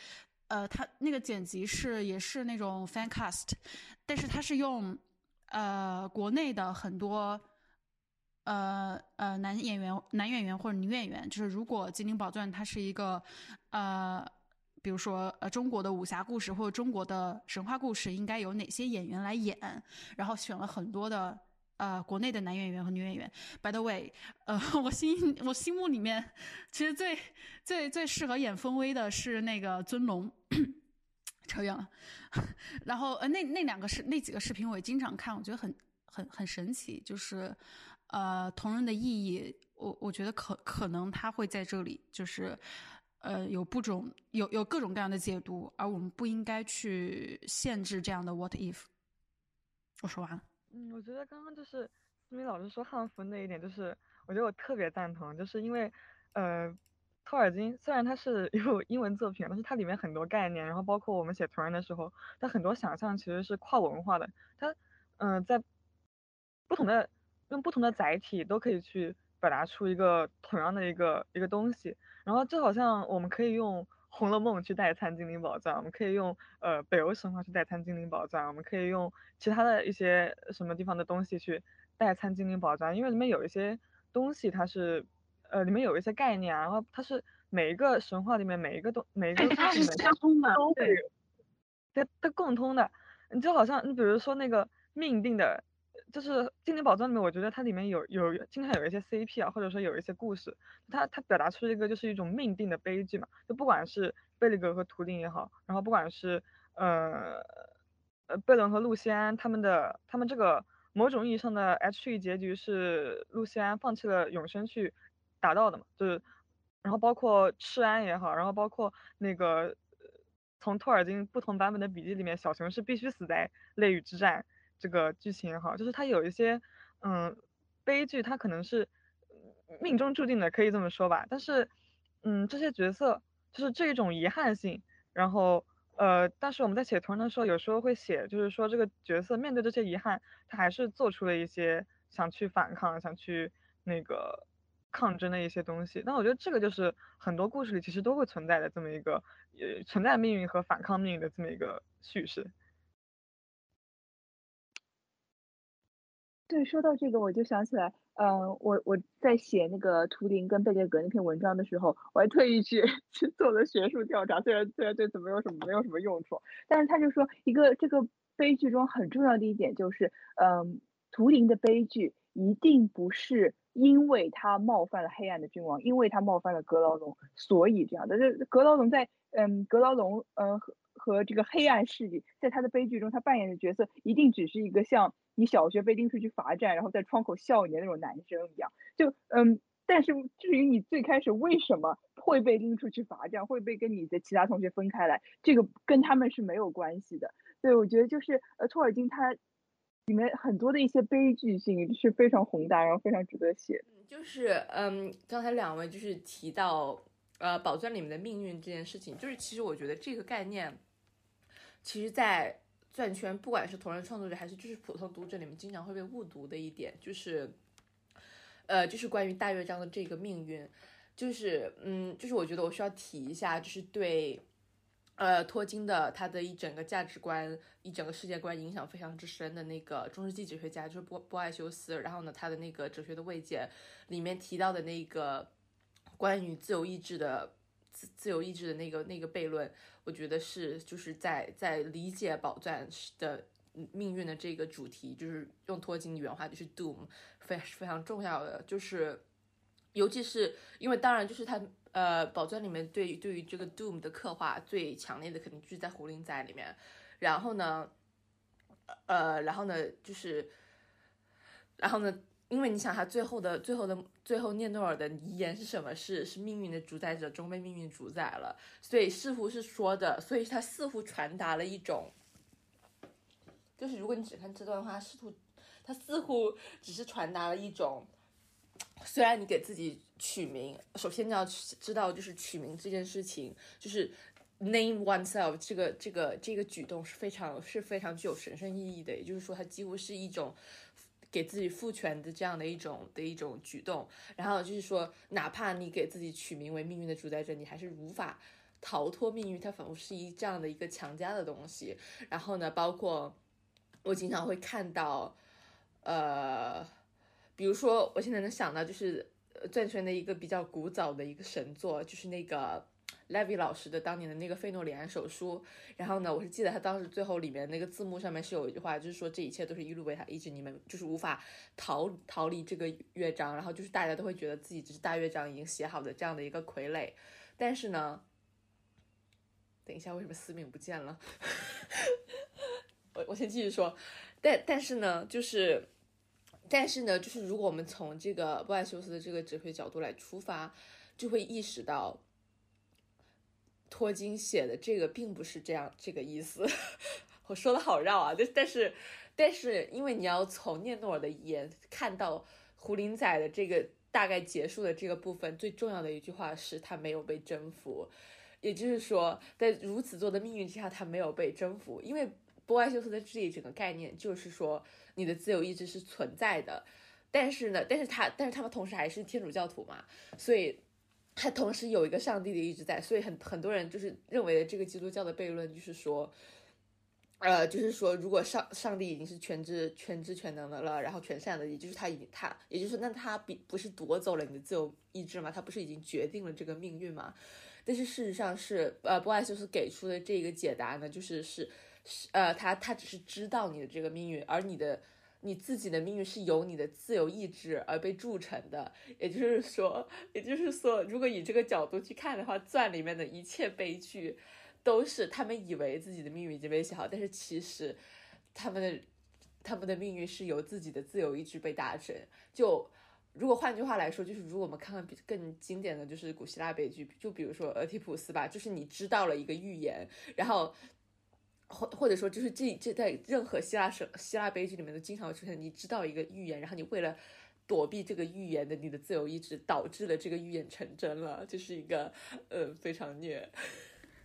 呃，他那个剪辑是也是那种 fan cast，但是他是用呃国内的很多。呃呃，男演员、男演员或者女演员，就是如果《精灵宝钻》它是一个，呃，比如说呃中国的武侠故事或者中国的神话故事，应该有哪些演员来演？然后选了很多的呃国内的男演员和女演员。By the way，呃，[laughs] 我心我心目里面其实最最最适合演风威的是那个尊龙，扯远了。[laughs] 然后呃那那两个视那几个视频我也经常看，我觉得很很很神奇，就是。呃，同人的意义，我我觉得可可能他会在这里，就是，呃，有不种有有各种各样的解读，而我们不应该去限制这样的 what if。我说完了。嗯，我觉得刚刚就是思明老师说汉服那一点，就是我觉得我特别赞同，就是因为，呃，托尔金虽然他是有英文作品，但是它里面很多概念，然后包括我们写同人的时候，它很多想象其实是跨文化的，它，嗯，在不同的。用不同的载体都可以去表达出一个同样的一个一个东西，然后就好像我们可以用《红楼梦》去代餐《精灵宝藏》，我们可以用呃北欧神话去代餐《精灵宝藏》，我们可以用其他的一些什么地方的东西去代餐《精灵宝藏》，因为里面有一些东西它是呃里面有一些概念，然后它是每一个神话里面每一个东每一个它是相通的，都会它它共通的，你就好像你比如说那个命定的。就是《精灵宝藏》里面，我觉得它里面有有经常有一些 CP 啊，或者说有一些故事，它它表达出一个就是一种命定的悲剧嘛。就不管是贝利格和图灵也好，然后不管是呃呃贝伦和露西安他们的他们这个某种意义上的 H E 结局是露西安放弃了永生去达到的嘛。就是然后包括赤安也好，然后包括那个从托尔金不同版本的笔记里面，小熊是必须死在泪雨之战。这个剧情也好，就是它有一些，嗯，悲剧，它可能是命中注定的，可以这么说吧。但是，嗯，这些角色就是这一种遗憾性。然后，呃，但是我们在写同人的时候，有时候会写，就是说这个角色面对这些遗憾，他还是做出了一些想去反抗、想去那个抗争的一些东西。但我觉得这个就是很多故事里其实都会存在的这么一个，呃，存在命运和反抗命运的这么一个叙事。对，说到这个，我就想起来，嗯，我我在写那个图灵跟贝列格那篇文章的时候，我还特意去 [laughs] 去做了学术调查，虽然虽然对此没有什么没有什么用处，但是他就说一个这个悲剧中很重要的一点就是，嗯，图灵的悲剧一定不是因为他冒犯了黑暗的君王，因为他冒犯了格劳龙，所以这样的。这格劳龙在，嗯，格劳龙，嗯和这个黑暗势力，在他的悲剧中，他扮演的角色一定只是一个像。你小学被拎出去罚站，然后在窗口笑你的那种男生一样。就嗯，但是至于你最开始为什么会被拎出去罚站，会被跟你的其他同学分开来，这个跟他们是没有关系的。对，我觉得就是呃，托尔金他里面很多的一些悲剧性是非常宏大，然后非常值得写。就是嗯，刚才两位就是提到呃，宝钻里面的命运这件事情，就是其实我觉得这个概念，其实，在钻圈不管是同人创作者还是就是普通读者里面，经常会被误读的一点，就是呃，就是关于大乐章的这个命运，就是嗯，就是我觉得我需要提一下，就是对。呃，托金的他的一整个价值观、一整个世界观影响非常之深的那个中世纪哲学家就是波波艾修斯，然后呢，他的那个哲学的慰藉里面提到的那个关于自由意志的自自由意志的那个那个悖论，我觉得是就是在在理解宝钻的命运的这个主题，就是用托金原话就是 doom 非非常重要的，就是尤其是因为当然就是他。呃，宝钻里面对对于这个 Doom 的刻画最强烈的肯定就是在胡灵仔里面，然后呢，呃，然后呢就是，然后呢，因为你想他最后的最后的最后聂诺尔的遗言是什么？是是命运的主宰者终被命运主宰了，所以似乎是说的，所以他似乎传达了一种，就是如果你只看这段话，试图他似乎只是传达了一种。虽然你给自己取名，首先你要知道，就是取名这件事情，就是 name oneself 这个这个这个举动是非常是非常具有神圣意义的。也就是说，它几乎是一种给自己赋权的这样的一种的一种举动。然后就是说，哪怕你给自己取名为命运的主宰者，你还是无法逃脱命运。它仿佛是一这样的一个强加的东西。然后呢，包括我经常会看到，呃。比如说，我现在能想到就是钻圈的一个比较古早的一个神作，就是那个 Levy 老师的当年的那个费诺里安手书。然后呢，我是记得他当时最后里面那个字幕上面是有一句话，就是说这一切都是一路为他一直，你们就是无法逃逃离这个乐章。然后就是大家都会觉得自己只是大乐章已经写好的这样的一个傀儡。但是呢，等一下，为什么思敏不见了？[laughs] 我我先继续说，但但是呢，就是。但是呢，就是如果我们从这个波爱修斯的这个哲学角度来出发，就会意识到，托金写的这个并不是这样这个意思。[laughs] 我说的好绕啊，但但是但是，因为你要从聂诺尔的言看到胡林仔的这个大概结束的这个部分，最重要的一句话是他没有被征服，也就是说，在如此多的命运之下，他没有被征服，因为。波爱修斯的这一整个概念就是说，你的自由意志是存在的，但是呢，但是他，但是他们同时还是天主教徒嘛，所以他同时有一个上帝的意志在，所以很很多人就是认为这个基督教的悖论就是说，呃，就是说如果上上帝已经是全知全知全能的了，然后全善的，也就是他已经他，也就是那他比不是夺走了你的自由意志吗，他不是已经决定了这个命运吗？但是事实上是，呃，波爱修斯给出的这个解答呢，就是是是。呃，他他只是知道你的这个命运，而你的你自己的命运是由你的自由意志而被铸成的。也就是说，也就是说，如果以这个角度去看的话，钻里面的一切悲剧，都是他们以为自己的命运已经被写好，但是其实他们的他们的命运是由自己的自由意志被达成。就如果换句话来说，就是如果我们看看比更经典的就是古希腊悲剧，就比如说俄狄浦斯吧，就是你知道了一个预言，然后。或或者说，就是这这在任何希腊神希腊悲剧里面都经常会出现。你知道一个预言，然后你为了躲避这个预言的你的自由意志，导致了这个预言成真了，就是一个呃非常虐。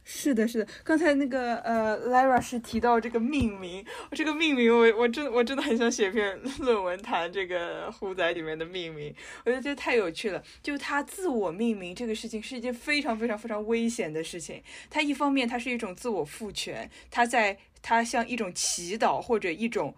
是的，是的，刚才那个呃，Lara 是提到这个命名，这个命名，我我真我真的很想写篇 [laughs] 论文谈这个虎仔里面的命名，我觉得这太有趣了。就他自我命名这个事情是一件非常非常非常危险的事情。他一方面，他是一种自我赋权，他在他像一种祈祷或者一种。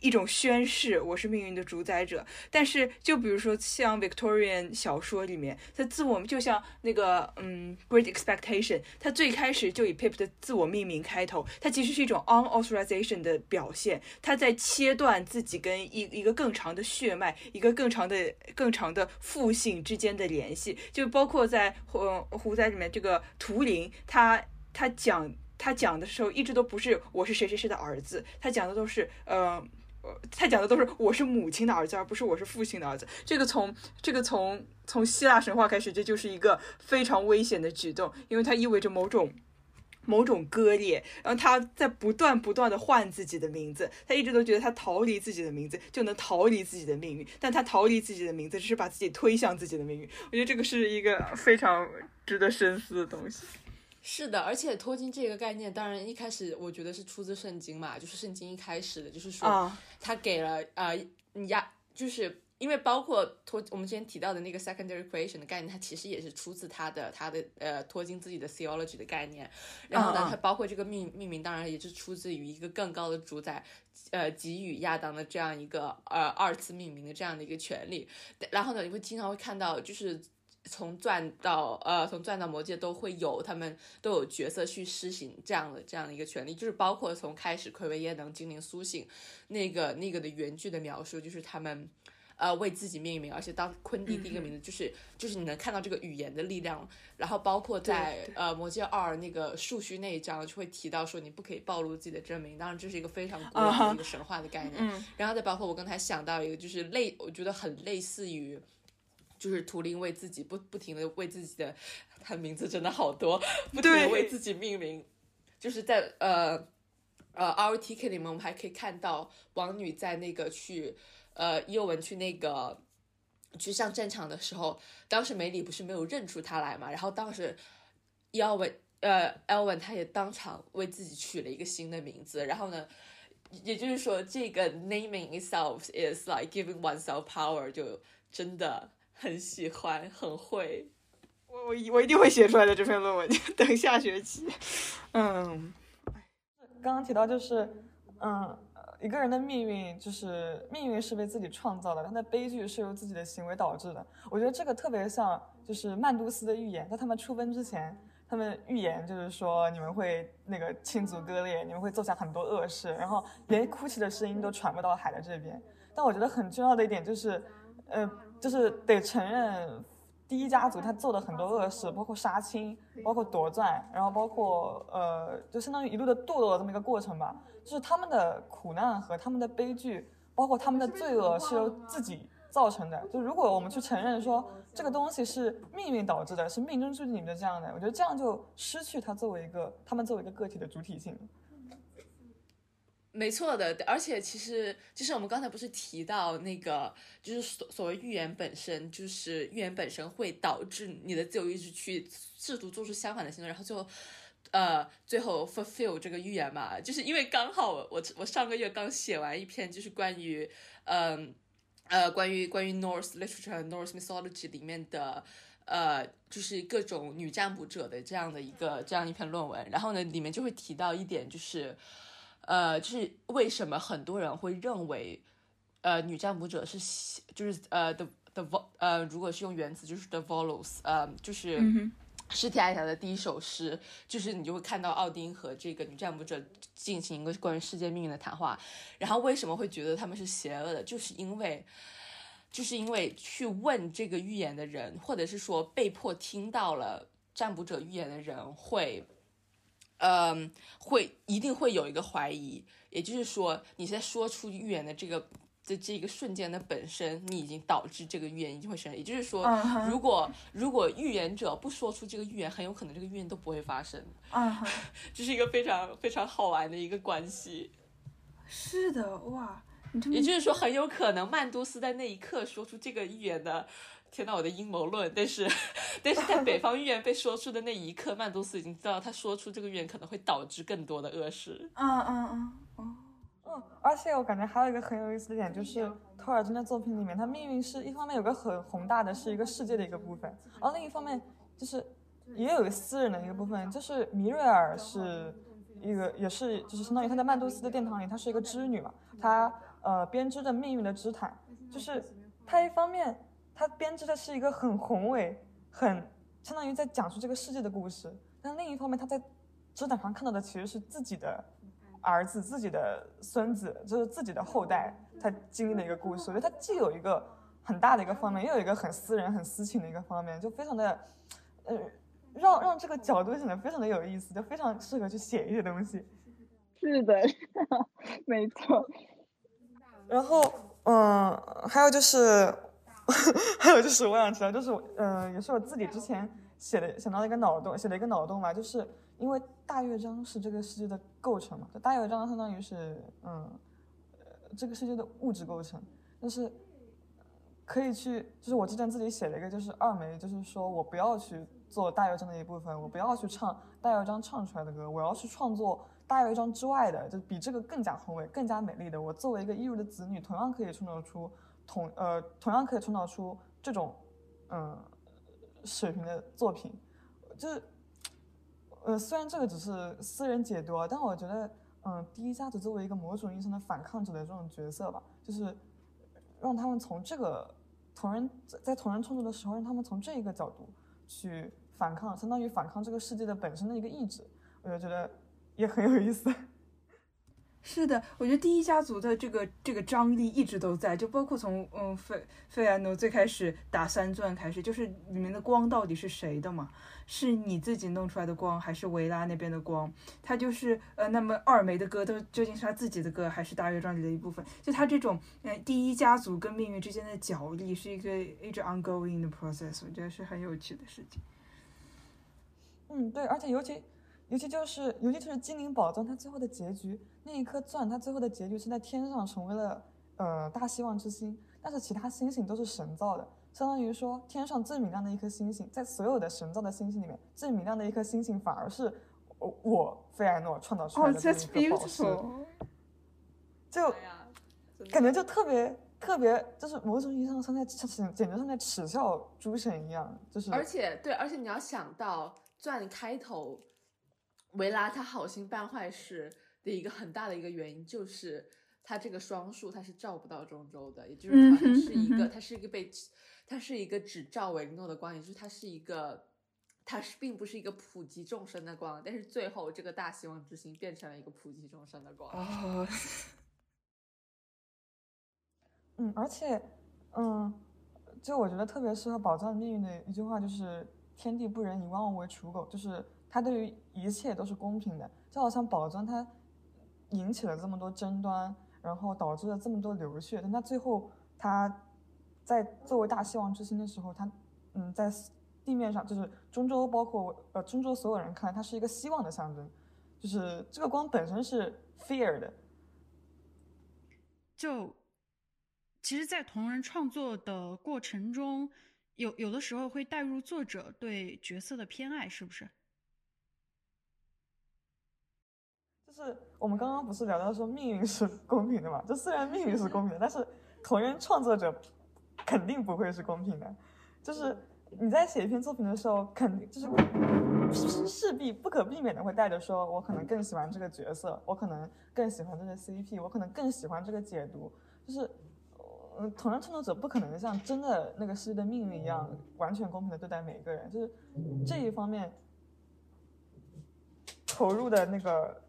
一种宣誓，我是命运的主宰者。但是，就比如说像 Victorian 小说里面，他自我就像那个嗯，Great Expectation，他最开始就以 Pip 的自我命名开头，它其实是一种 unauthorization 的表现。他在切断自己跟一一个更长的血脉、一个更长的、更长的父性之间的联系。就包括在呃胡仔里面，这个图灵，他他讲他讲的时候，一直都不是我是谁谁谁的儿子，他讲的都是呃。他讲的都是我是母亲的儿子，而不是我是父亲的儿子。这个从这个从从希腊神话开始，这就是一个非常危险的举动，因为它意味着某种某种割裂。然后他在不断不断的换自己的名字，他一直都觉得他逃离自己的名字就能逃离自己的命运，但他逃离自己的名字只是把自己推向自己的命运。我觉得这个是一个非常值得深思的东西。是的，而且托金这个概念，当然一开始我觉得是出自圣经嘛，就是圣经一开始的，就是说他给了呃亚，就是因为包括托我们之前提到的那个 secondary creation 的概念，它其实也是出自他的他的呃托金自己的 theology 的概念，然后呢，它包括这个命命名，当然也是出自于一个更高的主宰，呃给予亚当的这样一个呃二次命名的这样的一个权利，然后呢，你会经常会看到就是。从钻到呃，从钻到魔界都会有，他们都有角色去施行这样的这样的一个权利，就是包括从开始奎维耶能精灵苏醒，那个那个的原句的描述，就是他们呃为自己命名，而且当昆蒂第一个名字就是就是你能看到这个语言的力量，然后包括在呃魔界二那个树须那一章就会提到说你不可以暴露自己的真名，当然这是一个非常古老的一个神话的概念，然后再包括我刚才想到一个就是类我觉得很类似于。就是图灵为自己不不停的为自己的，他名字真的好多，不停的为自己命名。就是在呃呃 R T K 里面，我们还可以看到王女在那个去呃伊欧文去那个去上战场的时候，当时梅里不是没有认出他来嘛？然后当时伊奥文呃文他也当场为自己取了一个新的名字。然后呢，也就是说这个 naming itself is like giving oneself power，就真的。很喜欢，很会，我我一我一定会写出来的这篇论文，等下学期。嗯，刚刚提到就是，嗯，一个人的命运就是命运是被自己创造的，他的悲剧是由自己的行为导致的。我觉得这个特别像就是曼都斯的预言，在他们出奔之前，他们预言就是说你们会那个亲族割裂，你们会做下很多恶事，然后连哭泣的声音都传不到海的这边。但我觉得很重要的一点就是，呃。就是得承认，第一家族他做的很多恶事，包括杀亲，包括夺钻，然后包括呃，就相当于一路的堕落的这么一个过程吧。就是他们的苦难和他们的悲剧，包括他们的罪恶是由自己造成的。就如果我们去承认说这个东西是命运导致的，是命中注定的这样的，我觉得这样就失去他作为一个他们作为一个个体的主体性。没错的，而且其实就是我们刚才不是提到那个，就是所所谓预言本身，就是预言本身会导致你的自由意志去试图做出相反的行为，然后最后，呃，最后 fulfill 这个预言嘛，就是因为刚好我我上个月刚写完一篇，就是关于，嗯，呃，关于关于 North literature、North mythology 里面的，呃，就是各种女占卜者的这样的一个这样一篇论文，然后呢，里面就会提到一点，就是。呃，就是为什么很多人会认为，呃，女占卜者是就是呃的的 vol 呃，如果是用原词就是 the volos，呃，就是尸体爱霞的第一首诗，就是你就会看到奥丁和这个女占卜者进行一个关于世界命运的谈话。然后为什么会觉得他们是邪恶的？就是因为，就是因为去问这个预言的人，或者是说被迫听到了占卜者预言的人会。嗯，会一定会有一个怀疑，也就是说，你在说出预言的这个的这个瞬间的本身，你已经导致这个预言一定会生。也就是说，如果如果预言者不说出这个预言，很有可能这个预言都不会发生。啊，[laughs] 这是一个非常非常好玩的一个关系。是的，哇，也就是说，很有可能曼都斯在那一刻说出这个预言的。天呐，我的阴谋论！但是，[laughs] 但是在北方预言被说出的那一刻，曼多斯已经知道他说出这个预言可能会导致更多的恶事。嗯嗯嗯嗯嗯。而且我感觉还有一个很有意思的点，就是托尔金的作品里面，他命运是一方面有个很宏大的，是一个世界的一个部分，而另一方面就是也有一个私人的一个部分，就是米瑞尔是一个，也是就是相当于他在曼多斯的殿堂里，她是一个织女嘛，她呃编织着命运的织毯，就是她一方面。他编织的是一个很宏伟、很相当于在讲述这个世界的故事，但另一方面，他在织毯上看到的其实是自己的儿子、自己的孙子，就是自己的后代他经历的一个故事。我觉得他既有一个很大的一个方面，又有一个很私人、很私情的一个方面，就非常的，呃，让让这个角度显得非常的有意思，就非常适合去写一些东西。是的，[laughs] 没错。然后，嗯，还有就是，[laughs] 还有就是我想知道，就是呃，也是我自己之前写的想到一个脑洞，写了一个脑洞吧，就是因为大乐章是这个世界的构成嘛，大乐章相当于是嗯，这个世界的物质构成，但是可以去，就是我之前自己写了一个，就是二梅，就是说我不要去做大乐章的一部分，我不要去唱大乐章唱出来的歌，我要去创作。大乐章之外的，就比这个更加宏伟、更加美丽的。我作为一个异域的子女，同样可以创造出同呃，同样可以创造出这种嗯水平的作品。就是呃，虽然这个只是私人解读，但我觉得嗯，第一家族作为一个某种意义上的反抗者的这种角色吧，就是让他们从这个同人在同人创作的时候，让他们从这一个角度去反抗，相当于反抗这个世界的本身的一个意志，我就觉得。也很有意思，是的，我觉得第一家族的这个这个张力一直都在，就包括从嗯费费安诺最开始打三钻开始，就是里面的光到底是谁的嘛？是你自己弄出来的光，还是维拉那边的光？他就是呃，那么二梅的歌都究竟是他自己的歌，还是大乐章里的一部分？就他这种呃第一家族跟命运之间的角力，是一个一直 ongoing 的 process，我觉得是很有趣的事情。嗯，对，而且尤其。尤其就是，尤其就是精灵宝藏，它最后的结局那一颗钻，它最后的结局是在天上成为了呃大希望之星，但是其他星星都是神造的，相当于说天上最明亮的一颗星星，在所有的神造的星星里面，最明亮的一颗星星反而是我我费艾诺创造出来的这一颗宝石，就感觉就特别特别，就是某种意义上像在简简直像在耻笑诸神一样，就是而且对，而且你要想到钻开头。维拉他好心办坏事的一个很大的一个原因，就是它这个双数它是照不到中州的，也就是它是一个，它是一个被，它是一个只照维诺的光，也就是它是一个，它是并不是一个普及众生的光，但是最后这个大希望之星变成了一个普及众生的光。哦，嗯，而且，嗯，就我觉得特别适合宝藏命运的一句话就是“天地不仁，以万物为刍狗”，就是。他对于一切都是公平的，就好像宝藏它引起了这么多争端，然后导致了这么多流血，但他最后他在作为大希望之星的时候，他嗯在地面上就是中州，包括呃中州所有人看来，他是一个希望的象征，就是这个光本身是 fear 的。就其实，在同人创作的过程中，有有的时候会带入作者对角色的偏爱，是不是？就是我们刚刚不是聊到说命运是公平的嘛？就虽然命运是公平的，但是同人创作者肯定不会是公平的。就是你在写一篇作品的时候，肯定就是势必不可避免的会带着说，我可能更喜欢这个角色，我可能更喜欢这个 CP，我可能更喜欢这个解读。就是，嗯，同人创作者不可能像真的那个世界的命运一样完全公平的对待每一个人。就是这一方面投入的那个。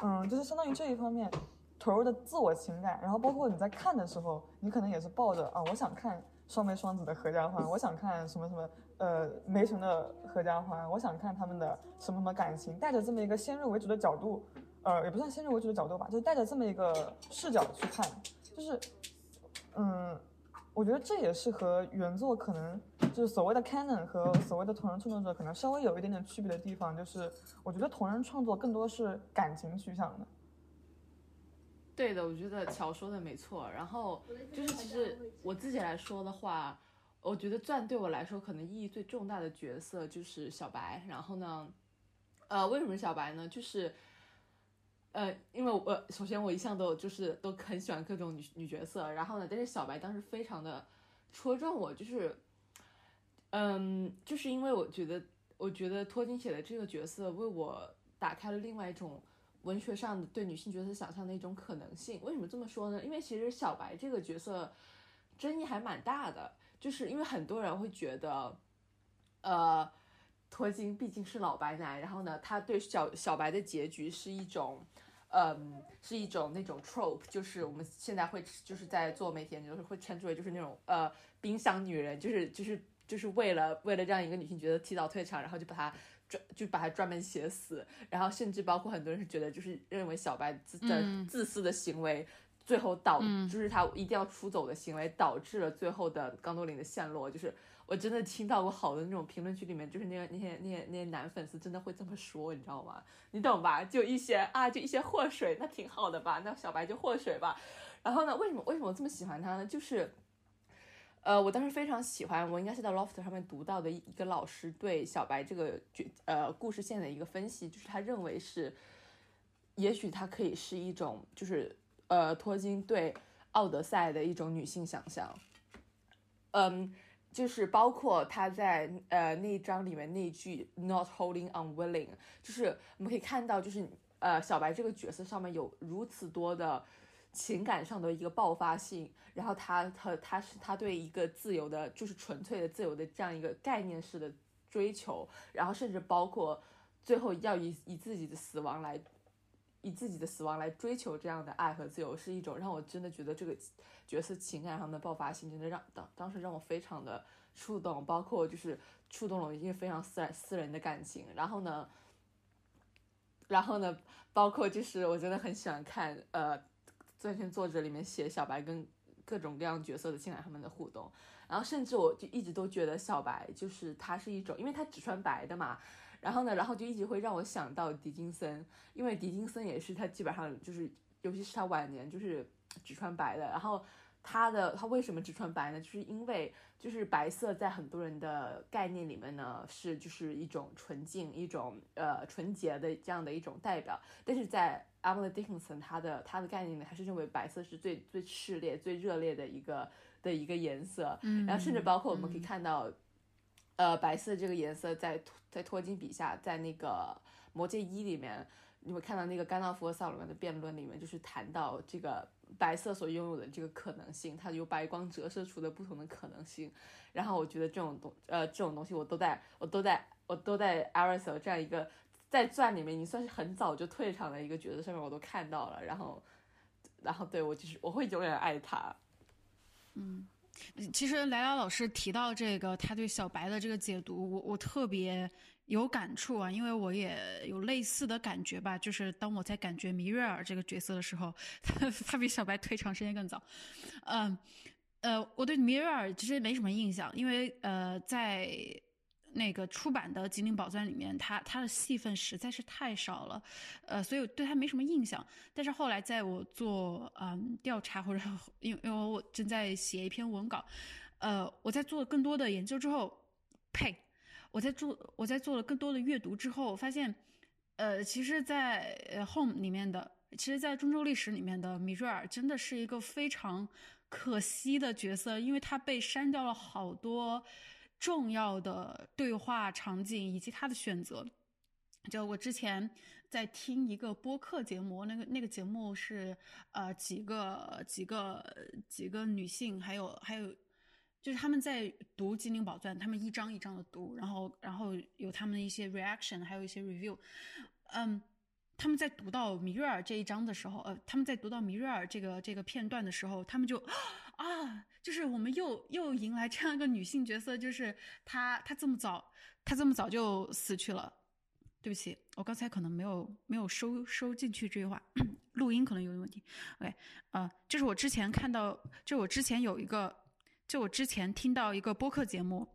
嗯，就是相当于这一方面投入的自我情感，然后包括你在看的时候，你可能也是抱着啊，我想看双眉双子的合家欢，我想看什么什么呃梅城的合家欢，我想看他们的什么什么感情，带着这么一个先入为主的角度，呃，也不算先入为主的角度吧，就是带着这么一个视角去看，就是嗯。我觉得这也是和原作可能就是所谓的 canon 和所谓的同人创作者可能稍微有一点点区别的地方，就是我觉得同人创作更多是感情取向的。对的，我觉得乔说的没错。然后就是其实我自己来说的话，我觉得钻对我来说可能意义最重大的角色就是小白。然后呢，呃，为什么小白呢？就是。呃，因为我首先我一向都就是都很喜欢各种女女角色，然后呢，但是小白当时非常的戳中我，就是，嗯，就是因为我觉得我觉得托金写的这个角色为我打开了另外一种文学上的对女性角色想象的一种可能性。为什么这么说呢？因为其实小白这个角色争议还蛮大的，就是因为很多人会觉得，呃，托金毕竟是老白男，然后呢，他对小小白的结局是一种。嗯，是一种那种 trope，就是我们现在会就是在做媒体研究会称之为就是那种呃冰箱女人，就是就是就是为了为了让一个女性角色提早退场，然后就把她专就把她专门写死，然后甚至包括很多人是觉得就是认为小白自的自私的行为最后导嗯就是他一定要出走的行为，导致了最后的冈多林的陷落。就是我真的听到过好多那种评论区里面，就是那个那些那些那些男粉丝真的会这么说，你知道吗？你懂吧？就一些啊，就一些祸水，那挺好的吧？那小白就祸水吧。然后呢，为什么为什么这么喜欢他呢？就是。呃，我当时非常喜欢，我应该是在 Loft 上面读到的一个老师对小白这个角呃故事线的一个分析，就是他认为是，也许它可以是一种就是呃托金对奥德赛的一种女性想象，嗯，就是包括他在呃那一章里面那句 not holding unwilling，就是我们可以看到，就是呃小白这个角色上面有如此多的情感上的一个爆发性，然后他他他是他对一个自由的，就是纯粹的自由的这样一个概念式的追求，然后甚至包括最后要以以自己的死亡来。以自己的死亡来追求这样的爱和自由，是一种让我真的觉得这个角色情感上的爆发性，真的让当当时让我非常的触动，包括就是触动了我一个非常私人私人的感情。然后呢，然后呢，包括就是我真的很喜欢看呃，这篇作者里面写小白跟各种各样角色的情感上面的互动，然后甚至我就一直都觉得小白就是他是一种，因为他只穿白的嘛。然后呢，然后就一直会让我想到狄金森，因为狄金森也是他基本上就是，尤其是他晚年就是只穿白的。然后他的他为什么只穿白呢？就是因为就是白色在很多人的概念里面呢是就是一种纯净、一种呃纯洁的这样的一种代表。但是在 Emily Dickinson 他的他的概念里面，他是认为白色是最最炽烈、最热烈的一个的一个颜色。嗯，然后甚至包括我们可以看到。呃，白色这个颜色在在托金笔下，在那个魔戒一里面，你会看到那个甘道夫和萨鲁曼的辩论里面，就是谈到这个白色所拥有的这个可能性，它由白光折射出的不同的可能性。然后我觉得这种东呃这种东西，我都在我都在我都在 a r i s 这样一个在钻里面，已经算是很早就退场的一个角色上面，我都看到了。然后然后对我就是我会永远爱他。嗯。其实莱拉老师提到这个，他对小白的这个解读，我我特别有感触啊，因为我也有类似的感觉吧。就是当我在感觉米瑞尔这个角色的时候，他他比小白退场时间更早。嗯呃，我对米瑞尔其实没什么印象，因为呃在。那个出版的《吉林宝钻》里面，他他的戏份实在是太少了，呃，所以我对他没什么印象。但是后来在我做嗯调查或者因为因为我正在写一篇文稿，呃，我在做更多的研究之后，呸，我在做我在做了更多的阅读之后，发现，呃，其实，在《Home》里面的，其实，在中州历史里面的米瑞尔真的是一个非常可惜的角色，因为他被删掉了好多。重要的对话场景以及他的选择，就我之前在听一个播客节目，那个那个节目是呃几个几个几个女性，还有还有就是他们在读《精灵宝钻》，他们一章一章的读，然后然后有他们的一些 reaction，还有一些 review，嗯，他们在读到米瑞尔这一章的时候，呃，他们在读到米瑞尔这个这个片段的时候，他们就啊。啊就是我们又又迎来这样一个女性角色，就是她，她这么早，她这么早就死去了。对不起，我刚才可能没有没有收收进去这句话，录音可能有点问题。OK，呃，就是我之前看到，就我之前有一个，就我之前听到一个播客节目，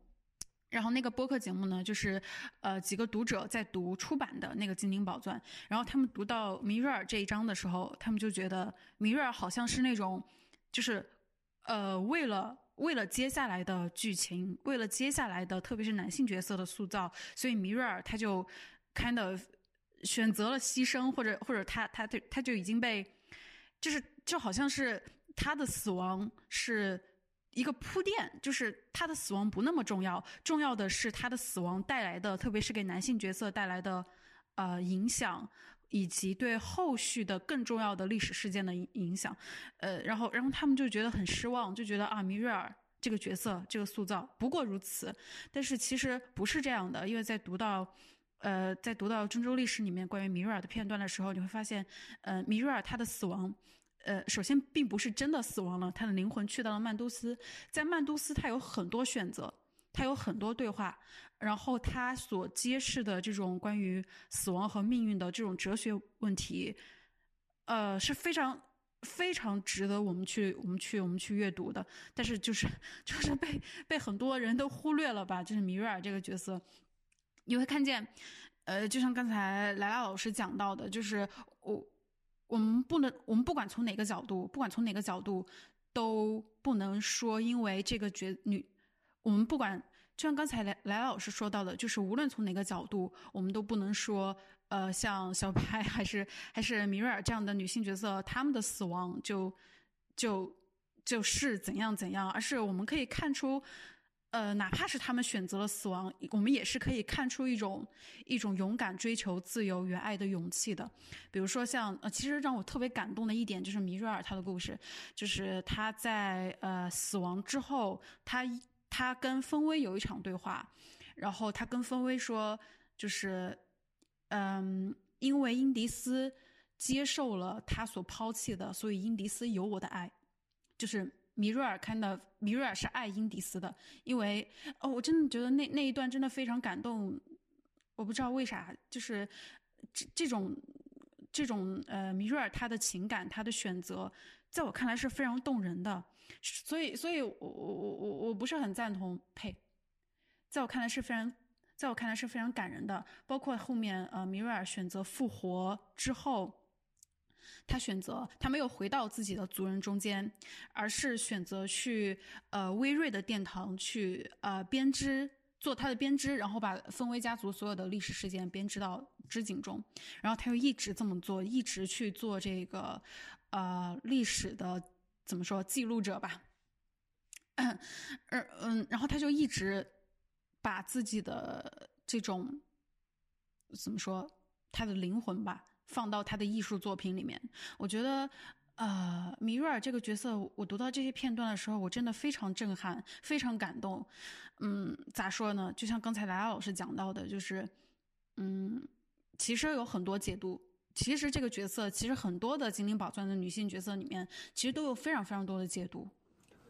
然后那个播客节目呢，就是呃几个读者在读出版的那个《精灵宝钻》，然后他们读到米瑞尔这一章的时候，他们就觉得米瑞尔好像是那种，就是。呃，为了为了接下来的剧情，为了接下来的特别是男性角色的塑造，所以米瑞尔他就 kind of 选择了牺牲，或者或者他他他他就已经被，就是就好像是他的死亡是一个铺垫，就是他的死亡不那么重要，重要的是他的死亡带来的，特别是给男性角色带来的呃影响。以及对后续的更重要的历史事件的影影响，呃，然后，然后他们就觉得很失望，就觉得啊，米瑞尔这个角色这个塑造不过如此。但是其实不是这样的，因为在读到，呃，在读到中州历史里面关于米瑞尔的片段的时候，你会发现，呃，米瑞尔他的死亡，呃，首先并不是真的死亡了，他的灵魂去到了曼都斯，在曼都斯他有很多选择。他有很多对话，然后他所揭示的这种关于死亡和命运的这种哲学问题，呃，是非常非常值得我们去我们去我们去阅读的，但是就是 [laughs] 就是被被很多人都忽略了吧，就是米瑞尔这个角色，你会看见，呃，就像刚才莱拉老师讲到的，就是我我们不能我们不管从哪个角度，不管从哪个角度都不能说，因为这个角女，我们不管就像刚才莱莱老师说到的，就是无论从哪个角度，我们都不能说。呃，像小白还是还是米瑞尔这样的女性角色，她们的死亡就就就是怎样怎样，而是我们可以看出，呃，哪怕是他们选择了死亡，我们也是可以看出一种一种勇敢追求自由与爱的勇气的。比如说像呃，其实让我特别感动的一点就是米瑞尔她的故事，就是她在呃死亡之后，她他跟风威有一场对话，然后他跟风威说，就是。嗯，因为英迪斯接受了他所抛弃的，所以英迪斯有我的爱。就是米瑞尔看的，米瑞尔是爱英迪斯的，因为哦，我真的觉得那那一段真的非常感动。我不知道为啥，就是这这种这种呃，米瑞尔他的情感，他的选择，在我看来是非常动人的。所以，所以我我我我我不是很赞同呸，在我看来是非常。在我看来是非常感人的，包括后面呃，米瑞尔选择复活之后，他选择他没有回到自己的族人中间，而是选择去呃威瑞的殿堂去呃编织做他的编织，然后把芬威家族所有的历史事件编织到织锦中，然后他又一直这么做，一直去做这个呃历史的怎么说记录者吧，嗯嗯，然后他就一直。把自己的这种怎么说，他的灵魂吧，放到他的艺术作品里面。我觉得，呃，米瑞尔这个角色，我读到这些片段的时候，我真的非常震撼，非常感动。嗯，咋说呢？就像刚才莱拉老师讲到的，就是，嗯，其实有很多解读。其实这个角色，其实很多的精灵宝钻的女性角色里面，其实都有非常非常多的解读。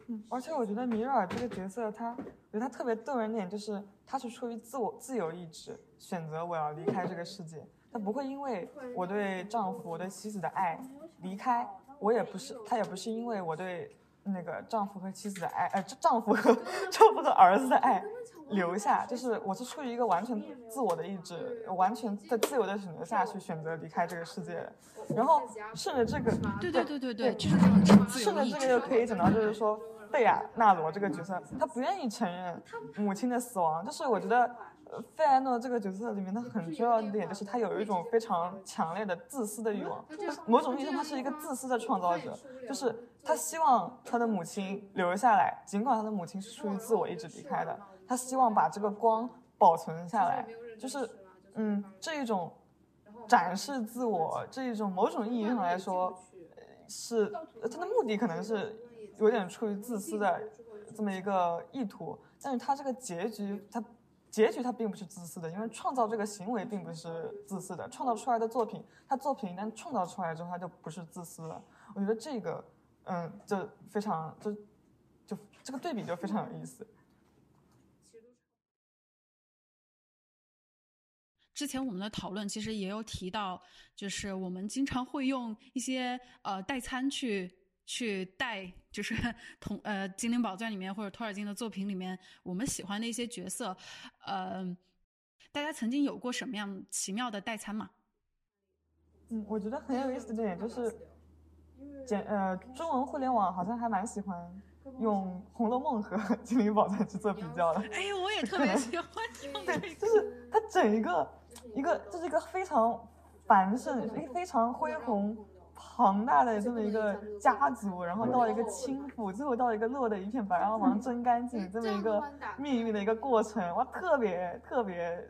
嗯，而且我觉得米瑞尔这个角色，她我觉得她特别动人点，就是她是出于自我自由意志选择我要离开这个世界，她不会因为我对丈夫、我对妻子的爱离开，我也不是，她也不是因为我对那个丈夫和妻子的爱，呃，丈夫和 [laughs] 丈夫和儿子的爱留下，就是我是出于一个完全自我的意志，完全在自由的选择下去选择离开这个世界，然后顺着这个，对对对对对，就是顺着这个就可以讲到，就是说。贝亚纳罗这个角色，他不愿意承认母亲的死亡。就是我觉得，费埃诺这个角色里面，他很重要的点就是他有一种非常强烈的自私的欲望。某种意义上，他是一个自私的创造者，就是他希望他的母亲留下来，尽管他的母亲是出于自我意志离开的，他希望把这个光保存下来。就是，嗯，这一种展示自我，这一种某种意义上来说，是他的目的可能是。有点出于自私的这么一个意图，但是他这个结局，他结局他并不是自私的，因为创造这个行为并不是自私的，创造出来的作品，他作品一旦创造出来之后，他就不是自私了。我觉得这个，嗯，就非常，就就这个对比就非常有意思。之前我们的讨论其实也有提到，就是我们经常会用一些呃代餐去。去带就是 [laughs] 同呃《精灵宝钻》里面或者托尔金的作品里面我们喜欢的一些角色，呃，大家曾经有过什么样奇妙的代餐吗？嗯，我觉得很有意思的点就是，简呃中文互联网好像还蛮喜欢用《红楼梦》和《精灵宝钻》去做比较的。哎，我也 [laughs] 特别喜欢用这个，[laughs] 就是 [laughs] 它整一个一个就是一个非常繁盛、一个非常恢宏。庞大的这么一个家族，然后到一个倾覆，最后到一个落得一片白茫茫、真干净这么一个命运的一个过程，哇，特别特别，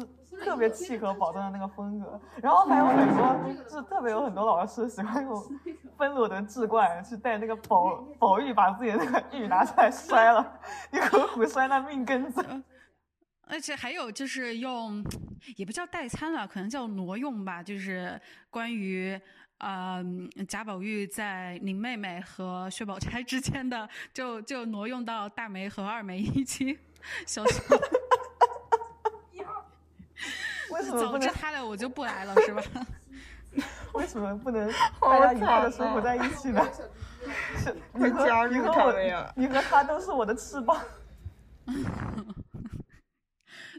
就是特别契合宝藏的那个风格。然后还有很多，就是特别有很多老师喜欢用芬罗德志冠去带那个宝宝玉，把自己的那个玉拿出来摔了，一口虎摔那命根子。而且还有就是用，也不叫代餐了，可能叫挪用吧，就是关于。呃，贾宝玉在林妹妹和薛宝钗之间的，就就挪用到大梅和二梅一起，[laughs] 小小。[laughs] 为什么早知他俩我就不来了，[laughs] 是吧？[laughs] 为什么不能大家愉快的生活在一起呢？你和加入你和我他们呀你和他都是我的翅膀。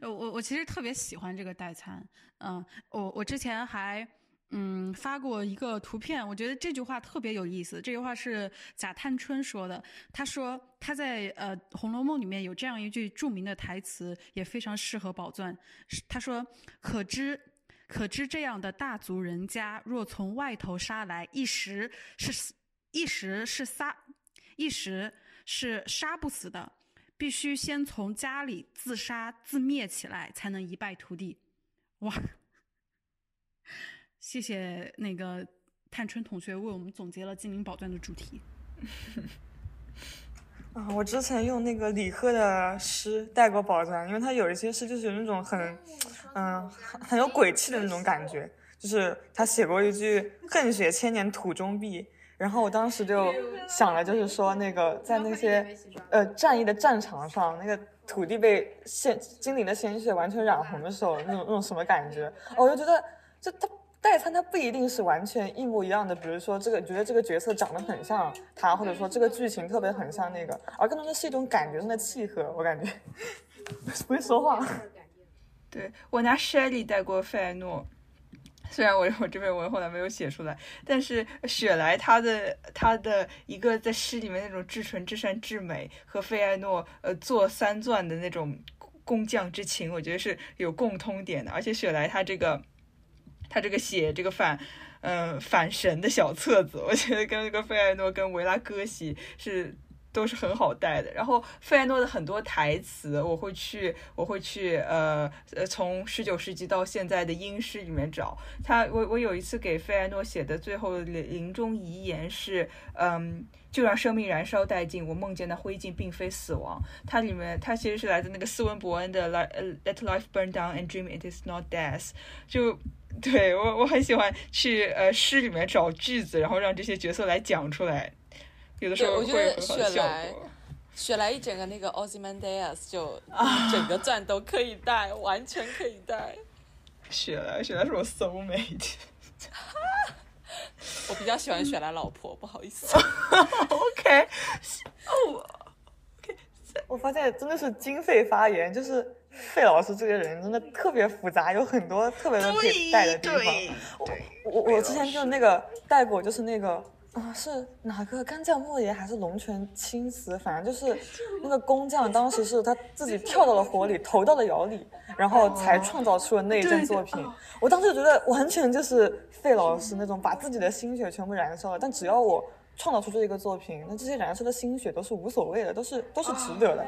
呃我我其实特别喜欢这个代餐，嗯，我我之前还嗯发过一个图片，我觉得这句话特别有意思。这句话是贾探春说的，他说他在呃《红楼梦》里面有这样一句著名的台词，也非常适合宝钻。他说：“可知可知这样的大族人家，若从外头杀来，一时是一时是杀，一时是杀不死的。”必须先从家里自杀自灭起来，才能一败涂地。哇！谢谢那个探春同学为我们总结了精灵宝钻的主题。[laughs] 啊，我之前用那个李贺的诗带过宝藏，因为他有一些诗就是有那种很，嗯，很很有鬼气的那种感觉。就是他写过一句“恨血千年土中碧”，然后我当时就想了，就是说那个在那些呃战役的战场上，那个土地被鲜精灵的鲜血完全染红的时候，那种那种什么感觉？我就觉得这他。代餐它不一定是完全一模一样的，比如说这个觉得这个角色长得很像他，或者说这个剧情特别很像那个，而更多的是一种感觉上的契合。我感觉 [laughs] 不会说话。[laughs] 对我拿 Shelly 带过费埃诺，虽然我我这篇文后来没有写出来，但是雪莱他的他的一个在诗里面那种至纯至善至美和费艾诺呃做三钻的那种工匠之情，我觉得是有共通点的。而且雪莱他这个他这个写这个反。嗯，反神的小册子，我觉得跟那个费埃诺跟维拉戈西是都是很好带的。然后费埃诺的很多台词，我会去，我会去，呃呃，从十九世纪到现在的英诗里面找他。我我有一次给费埃诺写的最后的临终遗言是，嗯，就让生命燃烧殆尽，我梦见的灰烬并非死亡。它里面它其实是来自那个斯文伯恩的 Let Let Life Burn Down and Dream It Is Not Death，就。对我我很喜欢去呃诗里面找句子，然后让这些角色来讲出来，有的时候我觉得会有很好的效雪莱果。雪莱一整个那个 Ozymandias 就 [laughs] 整个钻都可以戴，完全可以戴。雪莱，雪莱是我 soul mate。[laughs] [laughs] 我比较喜欢雪莱老婆，不好意思。[laughs] OK，哦，我发现真的是经费发言，就是费老师这个人真的特别复杂，有很多特别多可以带的地方。我我我之前就那个带过，就是那个啊是哪个干将莫邪还是龙泉青瓷，反正就是那个工匠当时是他自己跳到了火里，投到了窑里，然后才创造出了那一件作品。我当时就觉得完全就是费老师那种把自己的心血全部燃烧了，但只要我创造出这一个作品，那这些燃烧的心血都是无所谓的，都是都是值得的。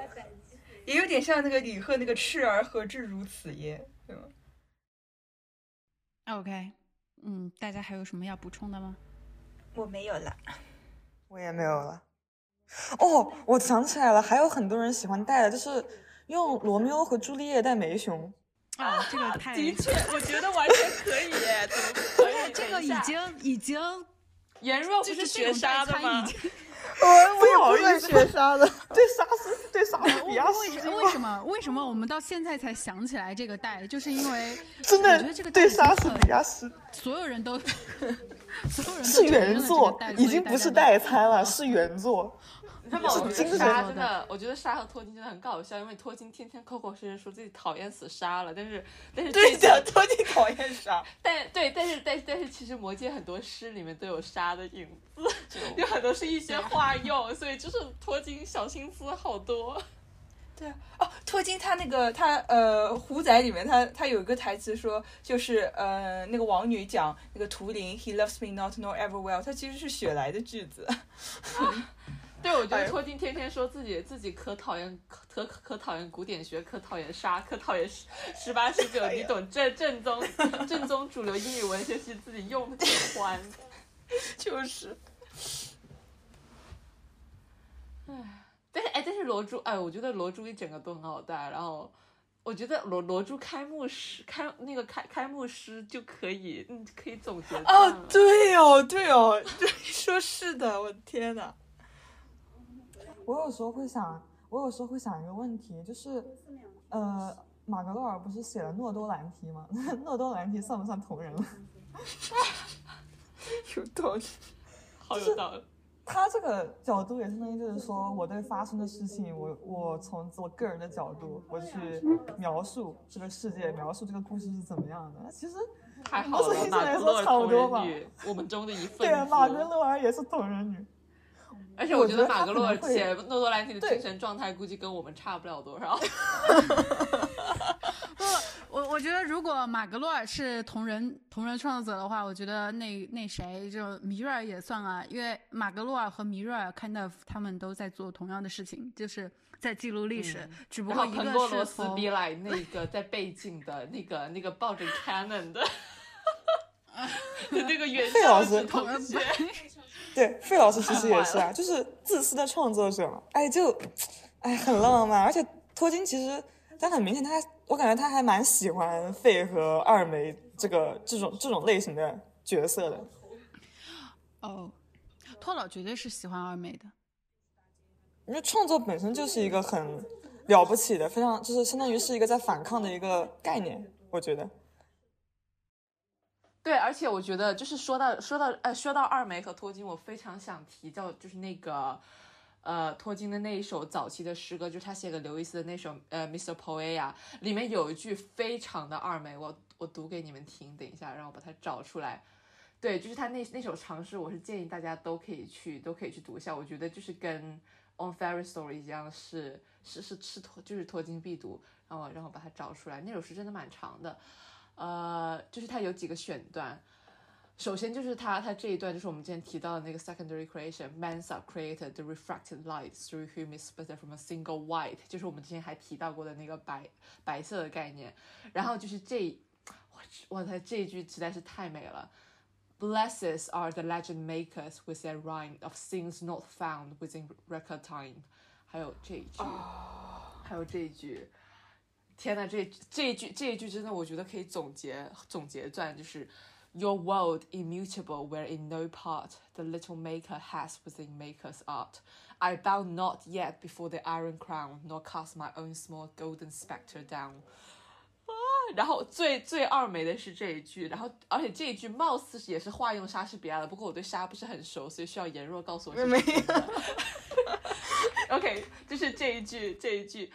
也有点像那个李贺那个“赤儿何至如此耶”，对吗？OK，嗯，大家还有什么要补充的吗？我没有了。我也没有了。哦，我想起来了，还有很多人喜欢戴的，就是用罗密欧和朱丽叶戴眉熊。啊，这个太的确，我觉得完全可以耶，怎么不可以？[laughs] 这个已经已经 [laughs] 颜若不就是是学沙的吗？[laughs] 我不好意思，学沙的，对沙斯对沙斯比亚为什为什么为什么我们到现在才想起来这个带？就是因为真的我觉得这个的对带莎士比亚斯所有人都是原作已经不是代餐了，[laughs] [laughs] 是原作。你知道吗？我觉精神得沙真的，我觉得沙和托金真的很搞笑，因为托金天天口口声声说自己讨厌死沙了，但是但是对这的，托金讨厌沙。[laughs] 但对，但是但是但是，其实魔界很多诗里面都有沙的影子，有很多是一些化用，所以就是托金小心思好多。对啊，哦，托金他那个他呃虎仔里面他他有一个台词说，就是呃那个王女讲那个图灵，He loves me not nor ever will，他其实是雪莱的句子。[laughs] 对，我觉得托金天天说自己自己可讨厌可可可讨厌古典学，可讨厌沙，可讨厌十十八十九，你懂正正宗正宗主流英语文学系自己用的喜欢。[laughs] 就是，但是哎，但是罗珠哎，我觉得罗珠一整个都很好带，然后。我觉得罗罗珠开幕式开那个开开幕式就可以，嗯，可以总结哦，对哦，对哦，[laughs] 对，说是的，我的天呐。我有时候会想，我有时候会想一个问题，就是，呃，马格洛尔不是写了诺多兰提吗？[laughs] 诺多兰提算不算同人了？[laughs] 有道理。好有道理。他这个角度也相当于就是说，我对发生的事情，我我从我个人的角度，我去描述这个世界，描述这个故事是怎么样的。其实还好了，马格洛尔同人女，我们中的一份。对啊，马格洛尔也是同人女。而且我觉得马格洛尔写诺多兰蒂的精神状态，估计跟我们差不了多少。[laughs] 不，我我觉得如果马格洛尔是同人同人创作者的话，我觉得那那谁就米瑞尔也算啊，因为马格洛尔和米瑞尔 kind of 他们都在做同样的事情，就是在记录历史，只不过一个是罗斯比来那个在背景的那个那个抱着 Canon 的，[laughs] 那个原费老师同学。[laughs] 对，费老师其实也是啊，就是自私的创作者嘛。哎，就，哎，很浪漫。而且托金其实他很明显，他我感觉他还蛮喜欢费和二梅这个这种这种类型的角色的。哦，托老绝对是喜欢二梅的，因为创作本身就是一个很了不起的，非常就是相当于是一个在反抗的一个概念，我觉得。对，而且我觉得就是说到说到呃说到二梅和托金，我非常想提到就是那个呃托金的那一首早期的诗歌，就是他写给刘易斯的那首呃 Mr. Poet 里面有一句非常的二美，我我读给你们听，等一下让我把它找出来。对，就是他那那首长诗，我是建议大家都可以去都可以去读一下，我觉得就是跟 On Fairy Story 一样，是是是是托就是托金必读，然后让我把它找出来，那首诗真的蛮长的。呃，就是它有几个选段，首先就是它它这一段就是我们之前提到的那个 secondary creation，men are created the refracted light through whom is split from a single white，就是我们之前还提到过的那个白白色的概念。然后就是这，我我的这一句实在是太美了 Blesses are the legend makers with their rhyme of things not found within record time。还有这一句，还有这一句。天呐，这这一句这一句真的，我觉得可以总结总结段，就是 Your world immutable, where in no part the little maker has within maker's art. I bow not yet before the iron crown, nor cast my own small golden spectre down. 啊，然后最最二美的是这一句，然后而且这一句貌似也是化用莎士比亚的，不过我对莎不是很熟，所以需要颜若告诉我是没有。OK，就是这一句这一句，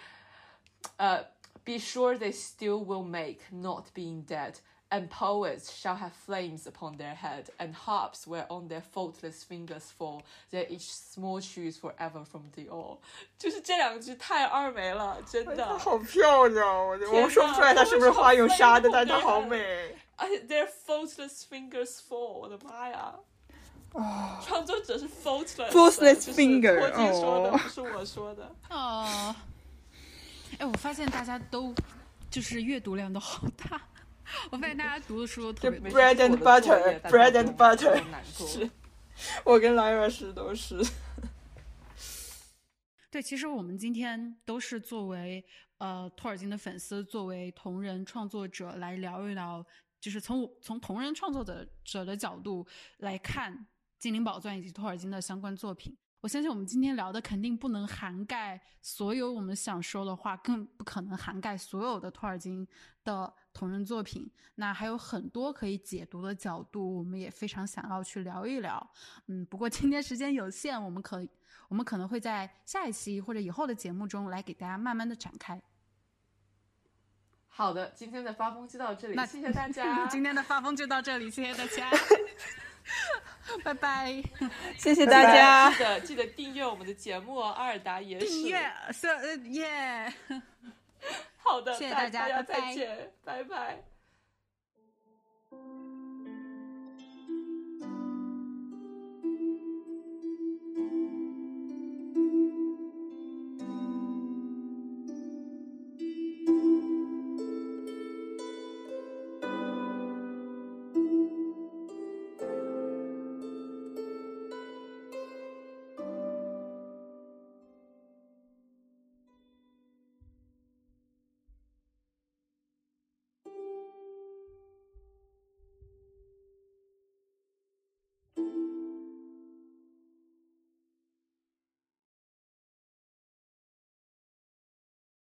呃。Be [laughs] sure they still will make, not being dead, and poets shall have flames upon their head, and harps whereon their faultless fingers fall, they each small choose forever from the all。就是这两句太二梅了，真的。它好漂亮，我我说不出来它是不是花用沙的，但它好美。而且 their [laughs] faultless fingers fall，我的妈呀！啊，创作者是 faultless，faultless finger，我听说的，不是我说的。哦。哎，我发现大家都就是阅读量都好大。 [laughs] 我发现大家读的书特别 bread and butter，bread and butter。是，我跟莱尔斯都是。对，其实我们今天都是作为呃托尔金的粉丝，作为同人创作者来聊一聊，就是从从同人创作者者的角度来看《精灵宝钻》以及托尔金的相关作品。我相信我们今天聊的肯定不能涵盖所有我们想说的话，更不可能涵盖所有的托尔金的同人作品。那还有很多可以解读的角度，我们也非常想要去聊一聊。嗯，不过今天时间有限，我们可我们可能会在下一期或者以后的节目中来给大家慢慢的展开。好的，今天的发疯就到这里，那谢谢大家。[laughs] 今天的发疯就到这里，谢谢大家。[laughs] 拜拜，谢谢大家，记得记得订阅我们的节目哦，阿尔达也是订阅，是耶，好的，谢谢大家，再见，拜拜。